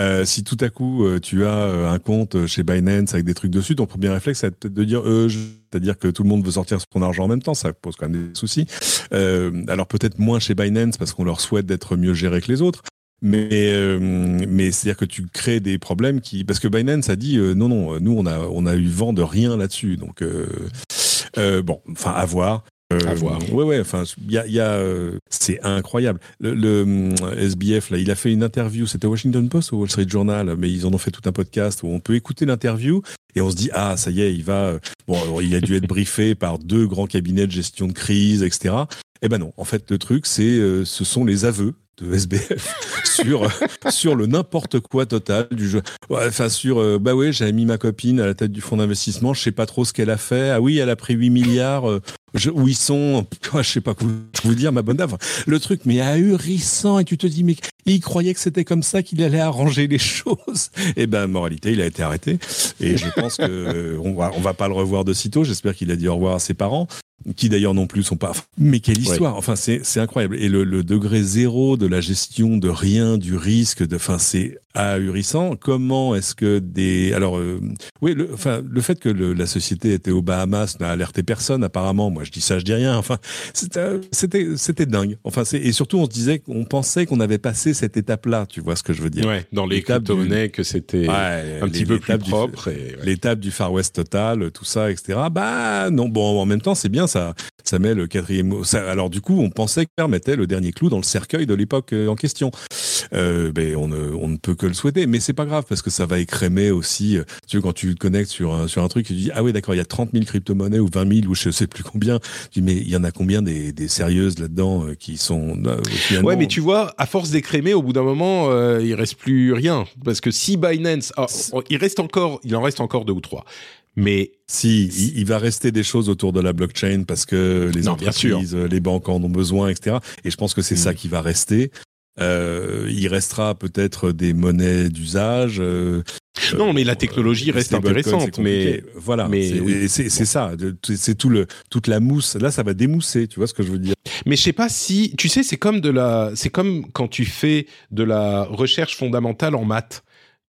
euh, si tout à coup euh, tu as euh, un compte chez Binance avec des trucs dessus, ton premier réflexe c'est peut-être de dire, euh, c'est-à-dire que tout le monde veut sortir son argent en même temps, ça pose quand même des soucis. Euh, alors peut-être moins chez Binance parce qu'on leur souhaite d'être mieux gérés que les autres. Mais euh, mais c'est-à-dire que tu crées des problèmes qui parce que Binance a dit euh, non non nous on a on a eu vent de rien là-dessus donc euh, euh, bon enfin à voir Euh, À voir. Ouais, ouais. Enfin, il y a, y a, euh, c'est incroyable. Le, le, SBF là, il a fait une interview. C'était Washington Post ou Wall Street Journal, mais ils en ont fait tout un podcast où on peut écouter l'interview et on se dit ah ça y est, il va. euh, Bon, alors, il a dû être briefé par deux grands cabinets de gestion de crise, etc. Eh ben non. En fait, le truc, c'est, euh, ce sont les aveux SBF sur sur le n'importe quoi total du jeu. Enfin sur euh, bah ouais, j'avais mis ma copine à la tête du fonds d'investissement, je sais pas trop ce qu'elle a fait. Ah oui, elle a pris 8 milliards. euh, je, où ils sont Je sais pas quoi vous dire, ma bonne dame. Le truc, mais ahurissant. Et tu te dis, mais il croyait que c'était comme ça qu'il allait arranger les choses. Et ben, moralité, il a été arrêté. Et je pense que euh, va on va pas le revoir de sitôt. J'espère qu'il a dit au revoir à ses parents qui d'ailleurs non plus sont pas. Mais quelle histoire Enfin, c'est c'est incroyable. Et le, le degré zéro de la gestion de rien, du risque, de. Enfin, c'est ahurissant. Comment est-ce que des. Alors, euh, oui, le, enfin, le fait que le- la société était aux Bahamas n'a alerté personne apparemment. Moi, je dis ça, je dis rien. Enfin, c'était c'était c'était dingue. Enfin, c'est et surtout, on se disait qu'on pensait qu'on avait passé cette étape-là. Tu vois ce que je veux dire Ouais, dans les du- crypto-monnaies que c'était Ouais, un les- petit peu plus propre. ouais. l'étape du Far West total, tout ça, etc. Bah non, bon, en même temps, c'est bien, ça, ça met le quatrième. ça- alors du coup, on pensait que permettait le dernier clou dans le cercueil de l'époque euh, en question. Euh, ben, on, ne, on ne peut que le souhaiter, mais c'est pas grave parce que ça va écrémer aussi. euh, Tu veux quand tu te connectes sur un, sur un truc, tu dis ah oui d'accord, il y a 30 000 crypto-monnaies ou 20 000 ou je sais plus combien. Tu dis mais il y en a combien des, des sérieuses là-dedans qui sont euh, finalement. Ouais, mais tu vois, à force d'écrémer, au bout d'un moment, euh, il reste plus rien. Parce que si Binance, ah, il reste encore, il en reste encore deux ou trois. Mais Si, il, il va rester des choses autour de la blockchain parce que les Non, entreprises, euh, les banques en ont besoin, etc. Et je pense que c'est Mm. ça qui va rester. Euh, il restera peut-être des monnaies d'usage. euh, non, mais la euh, technologie reste intéressante. Mais voilà, mais c'est oui. ça. C'est tout le toute la mousse. Là, ça va démousser. Tu vois ce que je veux dire mais je sais pas si, tu sais, c'est comme de la, c'est comme quand tu fais de la recherche fondamentale en maths.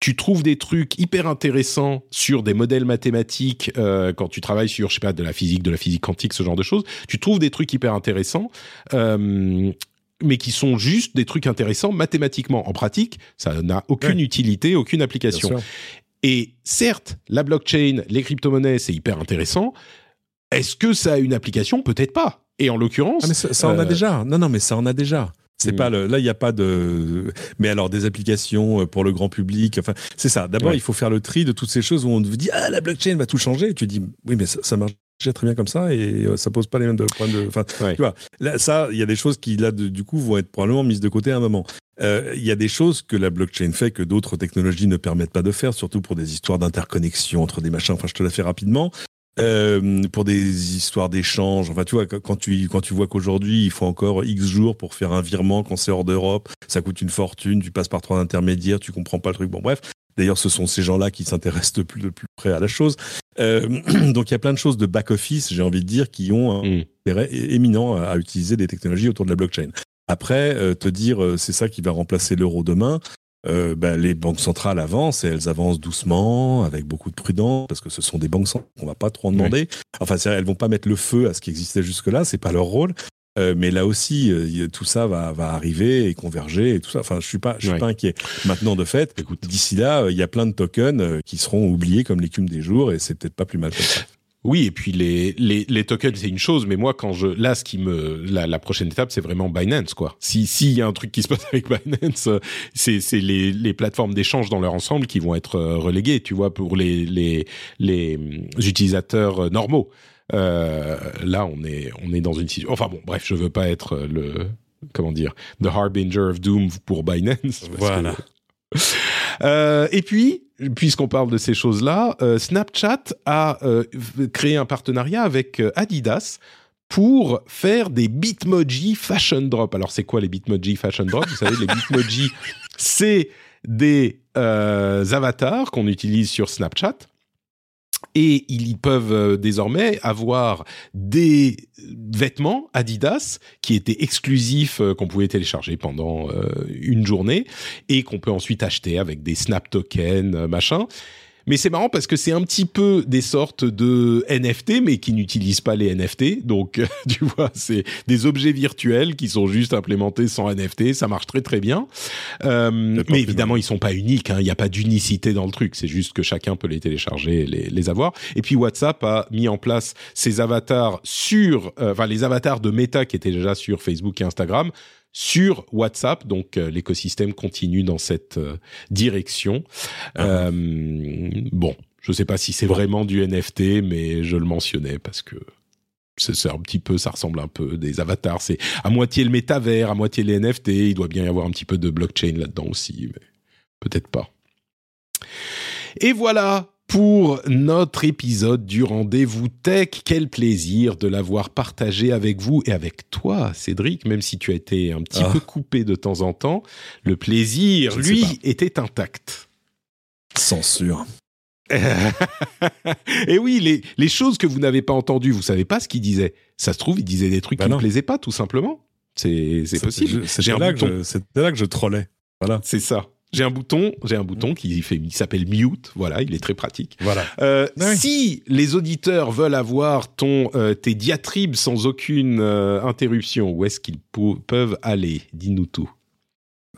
Tu trouves des trucs hyper intéressants sur des modèles mathématiques euh, quand tu travailles sur, je sais pas, de la physique, de la physique quantique, ce genre de choses. Tu trouves des trucs hyper intéressants. Euh, mais qui sont juste des trucs intéressants mathématiquement. En pratique, ça n'a aucune Ouais. utilité, aucune application. Et certes, la blockchain, les crypto-monnaies, c'est hyper intéressant. Est-ce que ça a une application? Peut-être pas. Et en l'occurrence, Ah, mais ça, ça en a euh, déjà. Non, non, mais ça en a déjà. C'est Mm. pas le, là, il n'y a pas de. Mais alors, des applications euh, pour le grand public. Enfin, c'est ça. D'abord, Ouais. il faut faire le tri de toutes ces choses où on vous dit ah la blockchain va tout changer. Et tu dis oui, mais ça, ça marche très bien comme ça et euh, ça pose pas les mêmes de- problèmes de. Enfin, Ouais. tu vois. Là, ça, il y a des choses qui là, de- du coup, vont être probablement mises de côté à un moment. Euh, Il y a des choses que la blockchain fait que d'autres technologies ne permettent pas de faire, surtout pour des histoires d'interconnexion entre des machins. Enfin, je te la fais rapidement. Euh, pour des histoires d'échange. Enfin, tu vois, quand tu, quand tu vois qu'aujourd'hui, il faut encore X jours pour faire un virement quand c'est hors d'Europe, ça coûte une fortune, tu passes par trois intermédiaires, tu comprends pas le truc. Bon, bref. D'ailleurs, ce sont ces gens-là qui s'intéressent de plus, de plus près à la chose. Euh, donc, il y a plein de choses de back-office, j'ai envie de dire, qui ont un Mm. intérêt éminent à, à utiliser des technologies autour de la blockchain. Après, euh, te dire, euh, c'est ça qui va remplacer l'euro demain, euh, bah, les banques centrales avancent et elles avancent doucement, avec beaucoup de prudence, parce que ce sont des banques centrales, on va pas trop en demander. Enfin, elles vont pas mettre le feu à ce qui existait jusque-là, c'est pas leur rôle. Euh, mais là aussi, euh, tout ça va, va arriver et converger et tout ça. Enfin, je suis pas, je suis pas inquiet. Maintenant, de fait, d'ici là, il y a plein de tokens qui seront oubliés comme l'écume des jours et c'est peut-être pas plus mal comme ça. Oui, et puis les, les, les tokens, c'est une chose, mais moi, quand je, là, ce qui me, la, la prochaine étape, c'est vraiment Binance, quoi. Si, s'il y a un truc qui se passe avec Binance, c'est, c'est les, les plateformes d'échange dans leur ensemble qui vont être euh, reléguées, tu vois, pour les, les, les euh, utilisateurs euh, normaux. Euh, là, on est, on est dans une situation, enfin bon, bref, je veux pas être le, comment dire, the harbinger of doom pour Binance. Voilà. Euh, et puis, puisqu'on parle de ces choses-là, euh, Snapchat a euh, créé un partenariat avec Adidas pour faire des Bitmoji Fashion Drop. Alors, c'est quoi les Bitmoji Fashion Drop? Vous savez, les Bitmoji, c'est des avatars qu'on utilise sur Snapchat et ils peuvent euh, désormais avoir des vêtements Adidas qui étaient exclusifs euh, qu'on pouvait télécharger pendant euh, une journée et qu'on peut ensuite acheter avec des snap tokens machin mais c'est marrant parce que c'est un petit peu des sortes de NFT, mais qui n'utilisent pas les NFT. Donc, tu vois, c'est des objets virtuels qui sont juste implémentés sans NFT. Ça marche très très bien. Euh, mais évidemment, ils sont pas uniques. Hein. Il n'y a pas d'unicité dans le truc. C'est juste que chacun peut les télécharger et les, les, avoir. Et puis WhatsApp a mis en place ses avatars sur, euh, enfin les avatars de Meta qui étaient déjà sur Facebook et Instagram sur WhatsApp. Donc euh, l'écosystème continue dans cette euh, direction. Ah. Euh, bon, je ne sais pas si c'est vraiment du NFT, mais je le mentionnais parce que c'est un petit peu, ça ressemble un peu des avatars. C'est à moitié le métavers, à moitié les NFT. Il doit bien y avoir un petit peu de blockchain là-dedans aussi, mais peut-être pas. Et voilà pour notre épisode du rendez-vous tech. Quel plaisir de l'avoir partagé avec vous et avec toi, Cédric, même si tu as été un petit ah. peu coupé de temps en temps. Le plaisir, lui, était intact. Censure. et oui, les, les, choses que vous n'avez pas entendues, vous savez pas ce qu'il disait. Ça se trouve, il disait des trucs bah qui ne plaisaient pas, tout simplement. C'est possible. C'était là, là, que je trollais. Voilà. C'est ça. J'ai un bouton, j'ai un bouton qui fait, il s'appelle mute. Voilà, il est très pratique. Voilà. Euh, Si les auditeurs veulent avoir ton euh, tes diatribes sans aucune euh, interruption, où est-ce qu'ils peuvent aller? Dis-nous tout.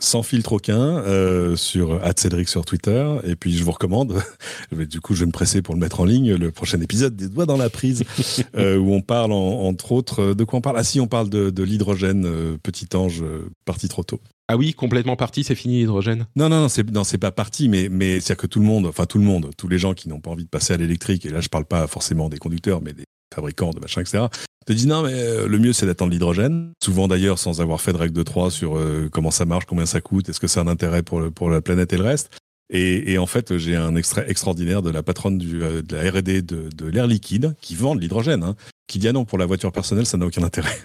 Sans filtre aucun euh, sur Cédric sur Twitter et puis je vous recommande. du coup, je vais me presser pour le mettre en ligne le prochain épisode des doigts dans la prise euh, où on parle entre autres de quoi on parle? Ah si, on parle de, de l'hydrogène petit ange parti trop tôt. Ah oui, complètement parti, c'est fini l'hydrogène Non, non, non, c'est non, c'est pas parti, mais mais c'est que tout le monde, enfin tout le monde, tous les gens qui n'ont pas envie de passer à l'électrique, et là je parle pas forcément des conducteurs, mais des fabricants de machin, etc. Te disent non, mais euh, le mieux c'est d'attendre l'hydrogène. Souvent d'ailleurs sans avoir fait de règle de 3 sur euh, comment ça marche, combien ça coûte, est-ce que c'est un intérêt pour pour la planète et le reste. Et, et, en fait, j'ai un extrait extraordinaire de la patronne du, euh, de la R&D de, de l'air liquide qui vend de l'hydrogène, hein, qui dit ah non pour la voiture personnelle ça n'a aucun intérêt.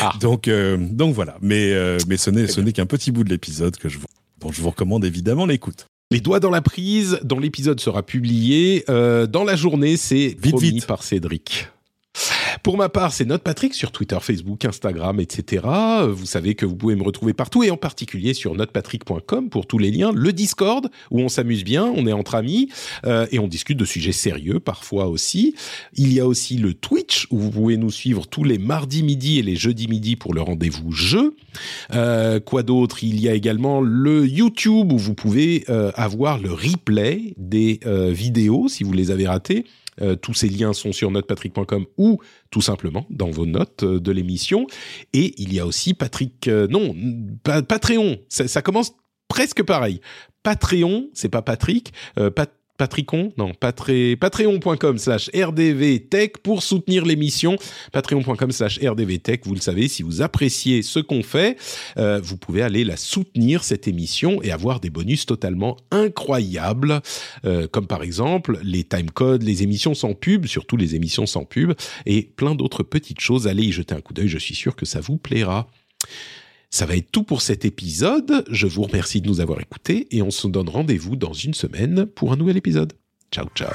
Ah. Donc, euh, donc voilà. Mais, mais ce n'est, ce n'est qu'un petit bout de l'épisode que je vous, dont je vous recommande évidemment l'écoute. Les doigts dans la prise, dont l'épisode sera publié dans la journée, c'est vite, vite par Cédric. Pour ma part, c'est Note Patrick sur Twitter, Facebook, Instagram, etc. Vous savez que vous pouvez me retrouver partout et en particulier sur notepatrick.com pour tous les liens. Le Discord où on s'amuse bien, on est entre amis euh, et on discute de sujets sérieux parfois aussi. Il y a aussi le Twitch où vous pouvez nous suivre tous les mardis midi et les jeudis midi pour le rendez-vous jeu. Euh, quoi d'autre? Il y a également le YouTube où vous pouvez euh, avoir le replay des euh, vidéos si vous les avez ratées euh, tous ces liens sont sur notepatrick.com ou tout simplement dans vos notes euh, de l'émission. Et il y a aussi Patrick, euh, non, Patreon. Ça, commence presque pareil. Patreon, c'est pas Patrick, Pat Patricon, non, patreon.com slash rdvtech pour soutenir l'émission. Patreon.com slash rdvtech, vous le savez, si vous appréciez ce qu'on fait, euh, vous pouvez aller la soutenir, cette émission, et avoir des bonus totalement incroyables, euh, comme par exemple les timecodes, les émissions sans pub, surtout les émissions sans pub, et plein d'autres petites choses. Allez y jeter un coup d'œil, je suis sûr que ça vous plaira. Ça va être tout pour cet épisode. Je vous remercie de nous avoir écoutés et on se donne rendez-vous dans une semaine pour un nouvel épisode. Ciao ciao